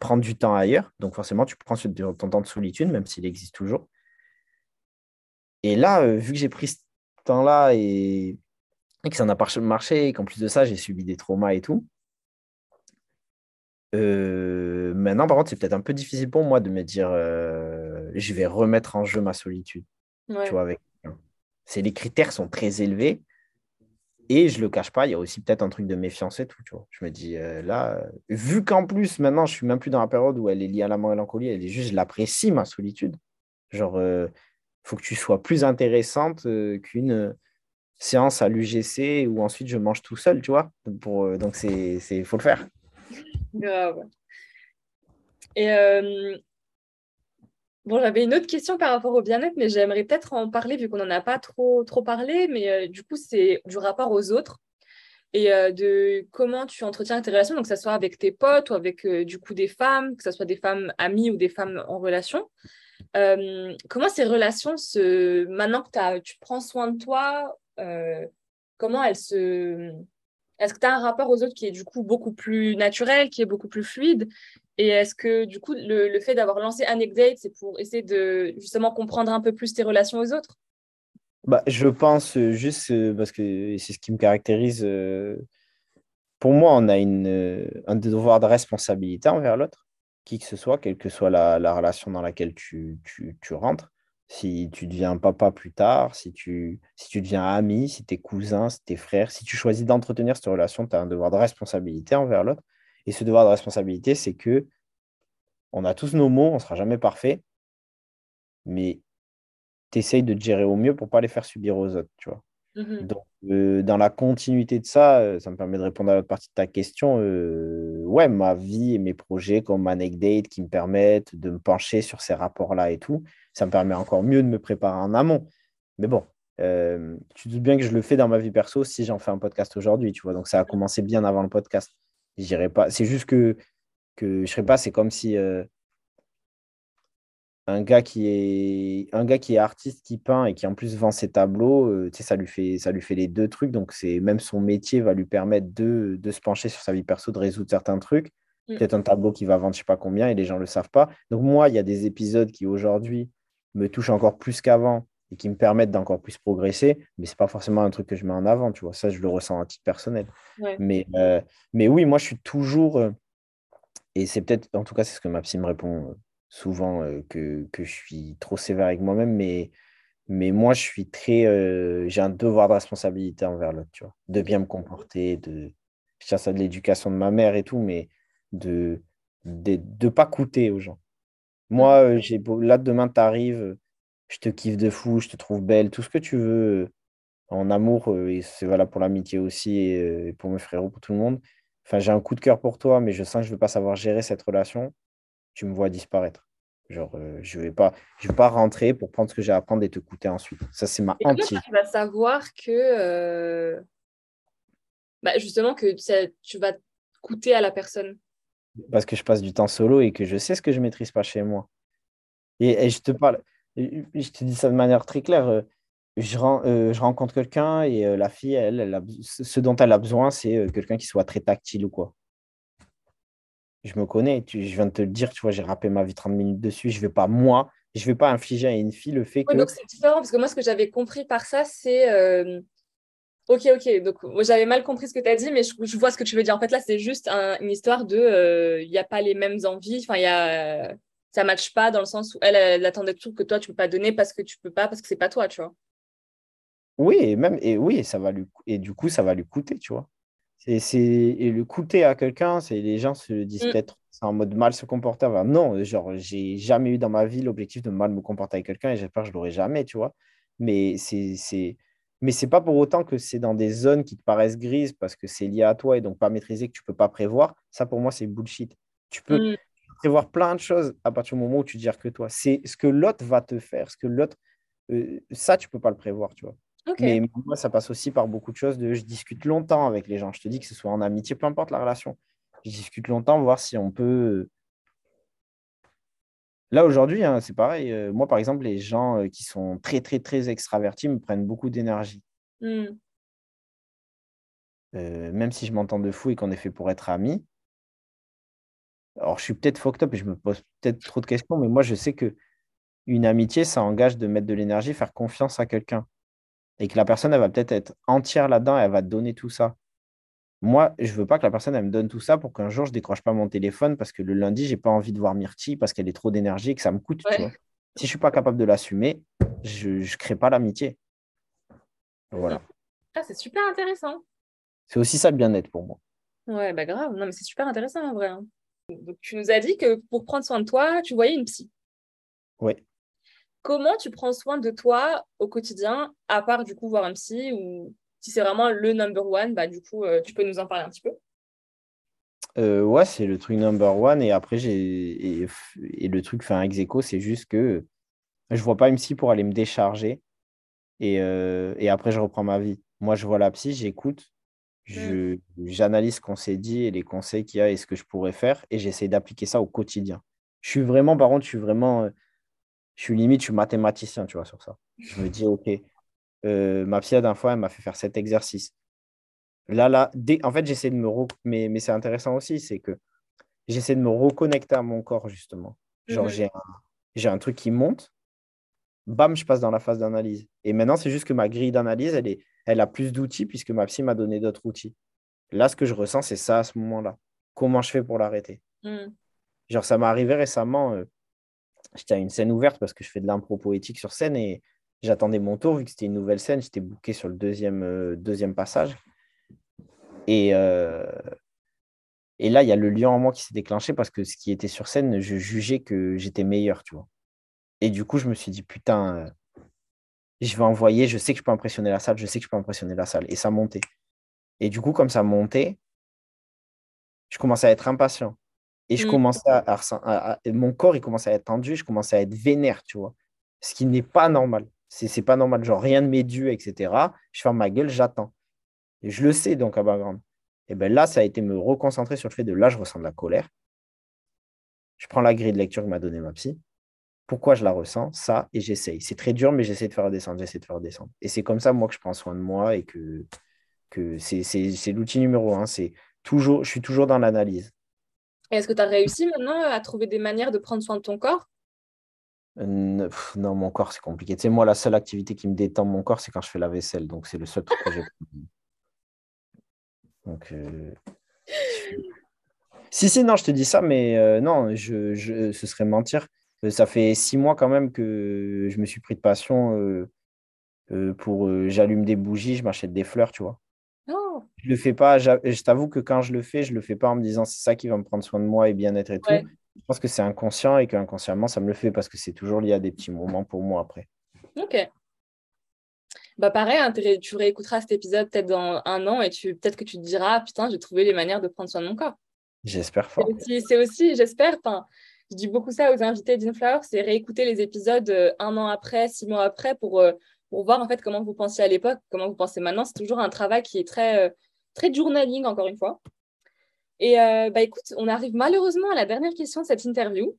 Speaker 2: prendre du temps ailleurs. Donc, forcément, tu prends ton temps de solitude, même s'il existe toujours. Et là, euh, vu que j'ai pris ce temps-là et, que ça n'a pas marché, et qu'en plus de ça, j'ai subi des traumas et tout, euh, maintenant, par contre, c'est peut-être un peu difficile pour moi de me dire euh, je vais remettre en jeu ma solitude. Tu vois, avec c'est les critères sont très élevés et je le cache pas, il y a aussi peut-être un truc de méfiance et tout. Tu vois. Je me dis, euh, là, vu qu'en plus, maintenant, je suis même plus dans la période où elle est liée à la mélancolie, elle est juste, je l'apprécie, ma solitude. Genre, il faut que tu sois plus intéressante qu'une séance à l'UGC où ensuite je mange tout seul, tu vois. Pour, donc, il faut le faire.
Speaker 1: Et Bon, j'avais une autre question par rapport au bien-être, mais j'aimerais peut-être en parler vu qu'on n'en a pas trop, trop parlé. Mais euh, du coup, c'est du rapport aux autres et euh, de comment tu entretiens tes relations, donc que ce soit avec tes potes ou avec euh, du coup des femmes, que ce soit des femmes amies ou des femmes en relation. comment ces relations, se... maintenant que tu prends soin de toi, comment elles se est-ce que tu as un rapport aux autres qui est du coup beaucoup plus naturel, qui est beaucoup plus fluide? Et est-ce que du coup, le, fait d'avoir lancé Anecdate, c'est pour essayer de justement comprendre un peu plus tes relations aux autres?
Speaker 2: Bah, Je pense juste euh, parce que c'est ce qui me caractérise. Euh, pour moi, on a euh, un devoir de responsabilité envers l'autre, qui que ce soit, quelle que soit la, relation dans laquelle tu rentres si tu deviens papa plus tard, si tu, si tu deviens ami, si tes cousins, si tes frères, si tu choisis d'entretenir cette relation, tu as un devoir de responsabilité envers l'autre. Et ce devoir de responsabilité, c'est que on a tous nos mots, on ne sera jamais parfait, mais tu essayes de te gérer au mieux pour ne pas les faire subir aux autres, tu vois. Mmh Donc, euh, dans la continuité de ça, euh, ça me permet de répondre à l'autre partie de ta question. Euh, ouais, ma vie et mes projets comme Anecdate qui me permettent de me pencher sur ces rapports-là et tout, ça me permet encore mieux de me préparer en amont. Mais bon, tu doutes bien que je le fais dans ma vie perso si j'en fais un podcast aujourd'hui, tu vois. Donc, ça a commencé bien avant le podcast. pas. C'est juste que, que je ne sais pas, c'est comme si un gars qui est un gars qui est artiste qui peint et qui en plus vend ses tableaux euh, ça lui fait ça lui fait les deux trucs. Donc c'est même son métier va lui permettre de, se pencher sur sa vie perso de résoudre certains trucs. Mm. peut-être un tableau qui va vendre je sais pas combien et les gens le savent pas. Donc moi il y a des épisodes qui aujourd'hui me touchent encore plus qu'avant et qui me permettent d'encore plus progresser mais c'est pas forcément un truc que je mets en avant tu vois. Ça je le ressens à titre personnel. Mais euh, mais oui moi je suis toujours euh, et c'est peut-être en tout cas c'est ce que ma psy me répond souvent euh, que, je suis trop sévère avec moi-même, mais, mais moi, je suis très. Euh, j'ai un devoir de responsabilité envers l'autre, tu vois, de bien me comporter, de. Je tiens ça de l'éducation de ma mère et tout, mais de ne de, pas coûter aux gens. Moi, euh, j'ai là, demain, tu arrives, je te kiffe de fou, je te trouve belle, tout ce que tu veux en amour, et c'est valable pour l'amitié aussi, et, pour mes frères, pour tout le monde. Enfin, j'ai un coup de cœur pour toi, mais je sens que je ne veux pas savoir gérer cette relation tu me vois disparaître. Genre, euh, je ne vais, pas, je vais pas rentrer pour prendre ce que j'ai à prendre et te coûter ensuite. Ça, c'est ma
Speaker 1: hantise. Tu vas savoir que. Euh, bah, justement que tu vas coûter à la personne
Speaker 2: Parce que je passe du temps solo et que je sais ce que je maîtrise pas chez moi. Et, je te parle, je te dis ça de manière très claire. Euh, je, euh, je rencontre quelqu'un et la fille, elle, elle ce dont elle a besoin, c'est quelqu'un qui soit très tactile ou quoi. Je me connais, je viens de te le dire, tu vois, j'ai rappé ma vie 30 minutes dessus. Je vais pas, moi, je vais pas infliger à une fille le fait que.
Speaker 1: donc c'est différent parce que moi, ce que j'avais compris par ça, c'est Ok, ok. Donc, j'avais mal compris ce que tu as dit, mais je, vois ce que tu veux dire. En fait, là, c'est juste une histoire de. Euh, il n'y a pas les mêmes envies. Enfin, il y a. ça ne matche pas dans le sens où elle, elle, attendait tout que toi, tu ne peux pas donner parce que tu ne peux pas, parce que c'est pas toi, tu vois.
Speaker 2: Oui, et même. Et oui, ça va lui, et du coup, ça va lui coûter, tu vois. C'est, et le coûter à quelqu'un, c'est les gens se disent mm. peut-être c'est en mode mal se comporter. non, genre, j'ai jamais eu dans ma vie l'objectif de mal me comporter avec quelqu'un et j'espère que je l'aurai jamais, tu vois. Mais c'est mais c'est pas pour autant que c'est dans des zones qui te paraissent grises parce que c'est lié à toi et donc pas maîtrisé que tu peux pas prévoir. Ça, pour moi, c'est bullshit. Tu peux mm. prévoir plein de choses à partir du moment où tu dis que toi. C'est ce que l'autre va te faire, ce que l'autre. Euh, ça, tu peux pas le prévoir, tu vois. Mais moi, ça passe aussi par beaucoup de choses. De, je discute longtemps avec les gens. Je te dis que ce soit en amitié, peu importe la relation. Je discute longtemps, voir si on peut Là, aujourd'hui, hein, c'est pareil. Euh, moi, par exemple, les gens euh, qui sont très, très, très extravertis me prennent beaucoup d'énergie. Euh, même si je m'entends de fou et qu'on est fait pour être amis. Alors, je suis peut-être fucked up et je me pose peut-être trop de questions, mais moi, je sais que une amitié, ça engage de mettre de l'énergie, faire confiance à quelqu'un. Et que la personne, elle va peut-être être entière là-dedans, elle va te donner tout ça. Moi, je veux pas que la personne elle me donne tout ça pour qu'un jour je décroche pas mon téléphone parce que le lundi, j'ai pas envie de voir Myrtille parce qu'elle est trop d'énergie et que ça me coûte. Si je suis pas capable de l'assumer, je ne crée pas l'amitié. Voilà.
Speaker 1: Ah, c'est super intéressant.
Speaker 2: C'est aussi ça le bien-être pour moi.
Speaker 1: Ouais, bah grave. Non, mais c'est super intéressant en vrai. Hein. Donc, tu nous as dit que pour prendre soin de toi, tu voyais une psy.
Speaker 2: Oui.
Speaker 1: Comment tu prends soin de toi au quotidien, à part du coup voir un psy ou si c'est vraiment le number one, bah, du coup, euh, tu peux nous en parler un petit peu?
Speaker 2: Euh, Ouais, c'est le truc number one. Et après, j'ai. Et, le truc fait un ex c'est juste que je vois pas une psy pour aller me décharger. Et, euh, et après, je reprends ma vie. Moi, je vois la psy, j'écoute, mm. j'analyse ce qu'on s'est dit et les conseils qu'il y a et ce que je pourrais faire. Et j'essaie d'appliquer ça au quotidien. Je suis vraiment, par contre, je suis vraiment. Je suis limite, je suis mathématicien, tu vois, sur ça. Je me dis, OK, euh, ma psy, la dernière fois, elle m'a fait faire cet exercice. Là, là, en fait, j'essaie de me... Mais, mais c'est intéressant aussi, c'est que j'essaie de me reconnecter à mon corps, justement. Genre, mhm. j'ai un... truc qui monte, bam, je passe dans la phase d'analyse. Et maintenant, c'est juste que ma grille d'analyse, elle, est... elle a plus d'outils puisque ma psy m'a donné d'autres outils. Là, ce que je ressens, c'est ça à ce moment-là. Comment je fais pour l'arrêter? Mhm. Genre, ça m'est arrivé récemment, euh, j'étais à une scène ouverte parce que je fais de l'impro poétique sur scène et J'attendais mon tour, vu que c'était une nouvelle scène, j'étais booké sur le deuxième, euh, deuxième passage. Et, euh, et là, il y a le lion en moi qui s'est déclenché parce que ce qui était sur scène, je jugeais que j'étais meilleur, tu vois. Et du coup, je me suis dit, putain, euh, je vais envoyer, je sais que je peux impressionner la salle, je sais que je peux impressionner la salle. Et ça montait. Et du coup, comme ça montait, je commençais à être impatient. Et je mmh. commençais à, Mon corps, il commençait à être tendu, je commençais à être vénère, tu vois. Ce qui n'est pas normal. C'est pas normal. Genre, rien ne m'est dû, etc. Je ferme ma gueule, j'attends. Et je le sais, donc, à background. Et bien là, ça a été me reconcentrer sur le fait de là, je ressens de la colère. Je prends la grille de lecture que m'a donnée ma psy. Pourquoi je la ressens? Ça, et j'essaye. C'est très dur, mais j'essaie de faire descendre, j'essaie de faire descendre. Et c'est comme ça, moi, que je prends soin de moi et que, que c'est l'outil numéro un. C'est toujours, je suis toujours dans l'analyse.
Speaker 1: Est-ce que tu as réussi maintenant à trouver des manières de prendre soin de ton corps?
Speaker 2: Non, mon corps, c'est compliqué. Tu sais, moi, la seule activité qui me détend mon corps, c'est quand je fais la vaisselle. Donc, c'est le seul truc que j'ai. Donc, euh, si, si, non, je te dis ça, mais euh, non, je, je, ce serait mentir. Euh, ça fait six mois quand même que je me suis pris de passion pour. J'allume des bougies, je m'achète des fleurs, tu vois. Je le fais pas. Je t'avoue que quand je le fais, je le fais pas en me disant c'est ça qui va me prendre soin de moi et bien-être et tout je pense que c'est inconscient et qu'inconsciemment, ça me le fait parce que c'est toujours lié à des petits moments pour moi après.
Speaker 1: Ok. Bah pareil, hein, tu réécouteras cet épisode peut-être dans un an et tu peut-être que tu te diras putain, j'ai trouvé les manières de prendre soin de mon corps.
Speaker 2: J'espère fort.
Speaker 1: C'est aussi, j'espère, je dis beaucoup ça aux invités d'Inflower, c'est réécouter les épisodes euh, un an après, six mois après pour, euh, pour voir en fait comment vous pensiez à l'époque, comment vous pensez maintenant. C'est toujours un travail qui est très, euh, très journaling encore une fois. Et euh, bah écoute, on arrive malheureusement à la dernière question de cette interview.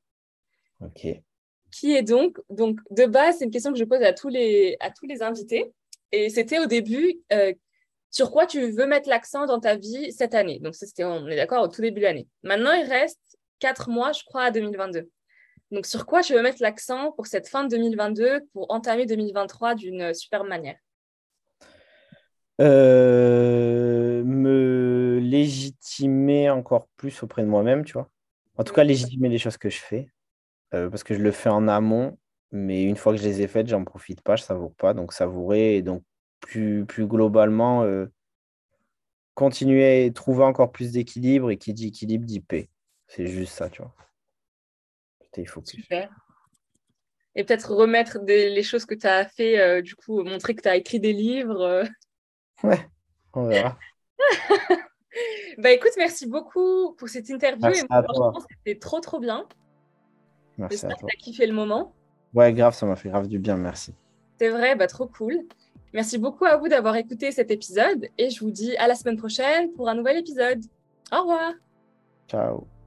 Speaker 2: Ok.
Speaker 1: Qui est donc, donc de base, c'est une question que je pose à tous les, à tous les invités. Et c'était au début, euh, sur quoi tu veux mettre l'accent dans ta vie cette année. Donc, c'était, on est d'accord, au tout début de l'année. Maintenant, il reste quatre mois, je crois, à 2022. Donc, sur quoi tu veux mettre l'accent pour cette fin de 2022, pour entamer 2023 d'une superbe manière?
Speaker 2: Euh, Me légitimer encore plus auprès de moi-même, tu vois. En tout cas, légitimer les choses que je fais. Euh, parce que je le fais en amont, mais une fois que je les ai faites, j'en profite pas, je savoure pas. Donc, savourer et donc plus, plus globalement, euh, continuer à trouver encore plus d'équilibre et qui dit équilibre dit paix. C'est juste ça, tu vois. Il faut
Speaker 1: Super. Et peut-être remettre les choses que tu as fait, euh, du coup, montrer que tu as écrit des livres. Euh. <laughs>
Speaker 2: Ouais, on verra. <laughs>
Speaker 1: bah écoute, merci beaucoup pour cette interview. et franchement, c'était trop, trop bien. J'espère que tu as kiffé le moment.
Speaker 2: Ouais, grave, ça m'a fait grave du bien, merci.
Speaker 1: C'est vrai, bah trop cool. Merci beaucoup à vous d'avoir écouté cet épisode et je vous dis à la semaine prochaine pour un nouvel épisode. Au revoir.
Speaker 2: Ciao.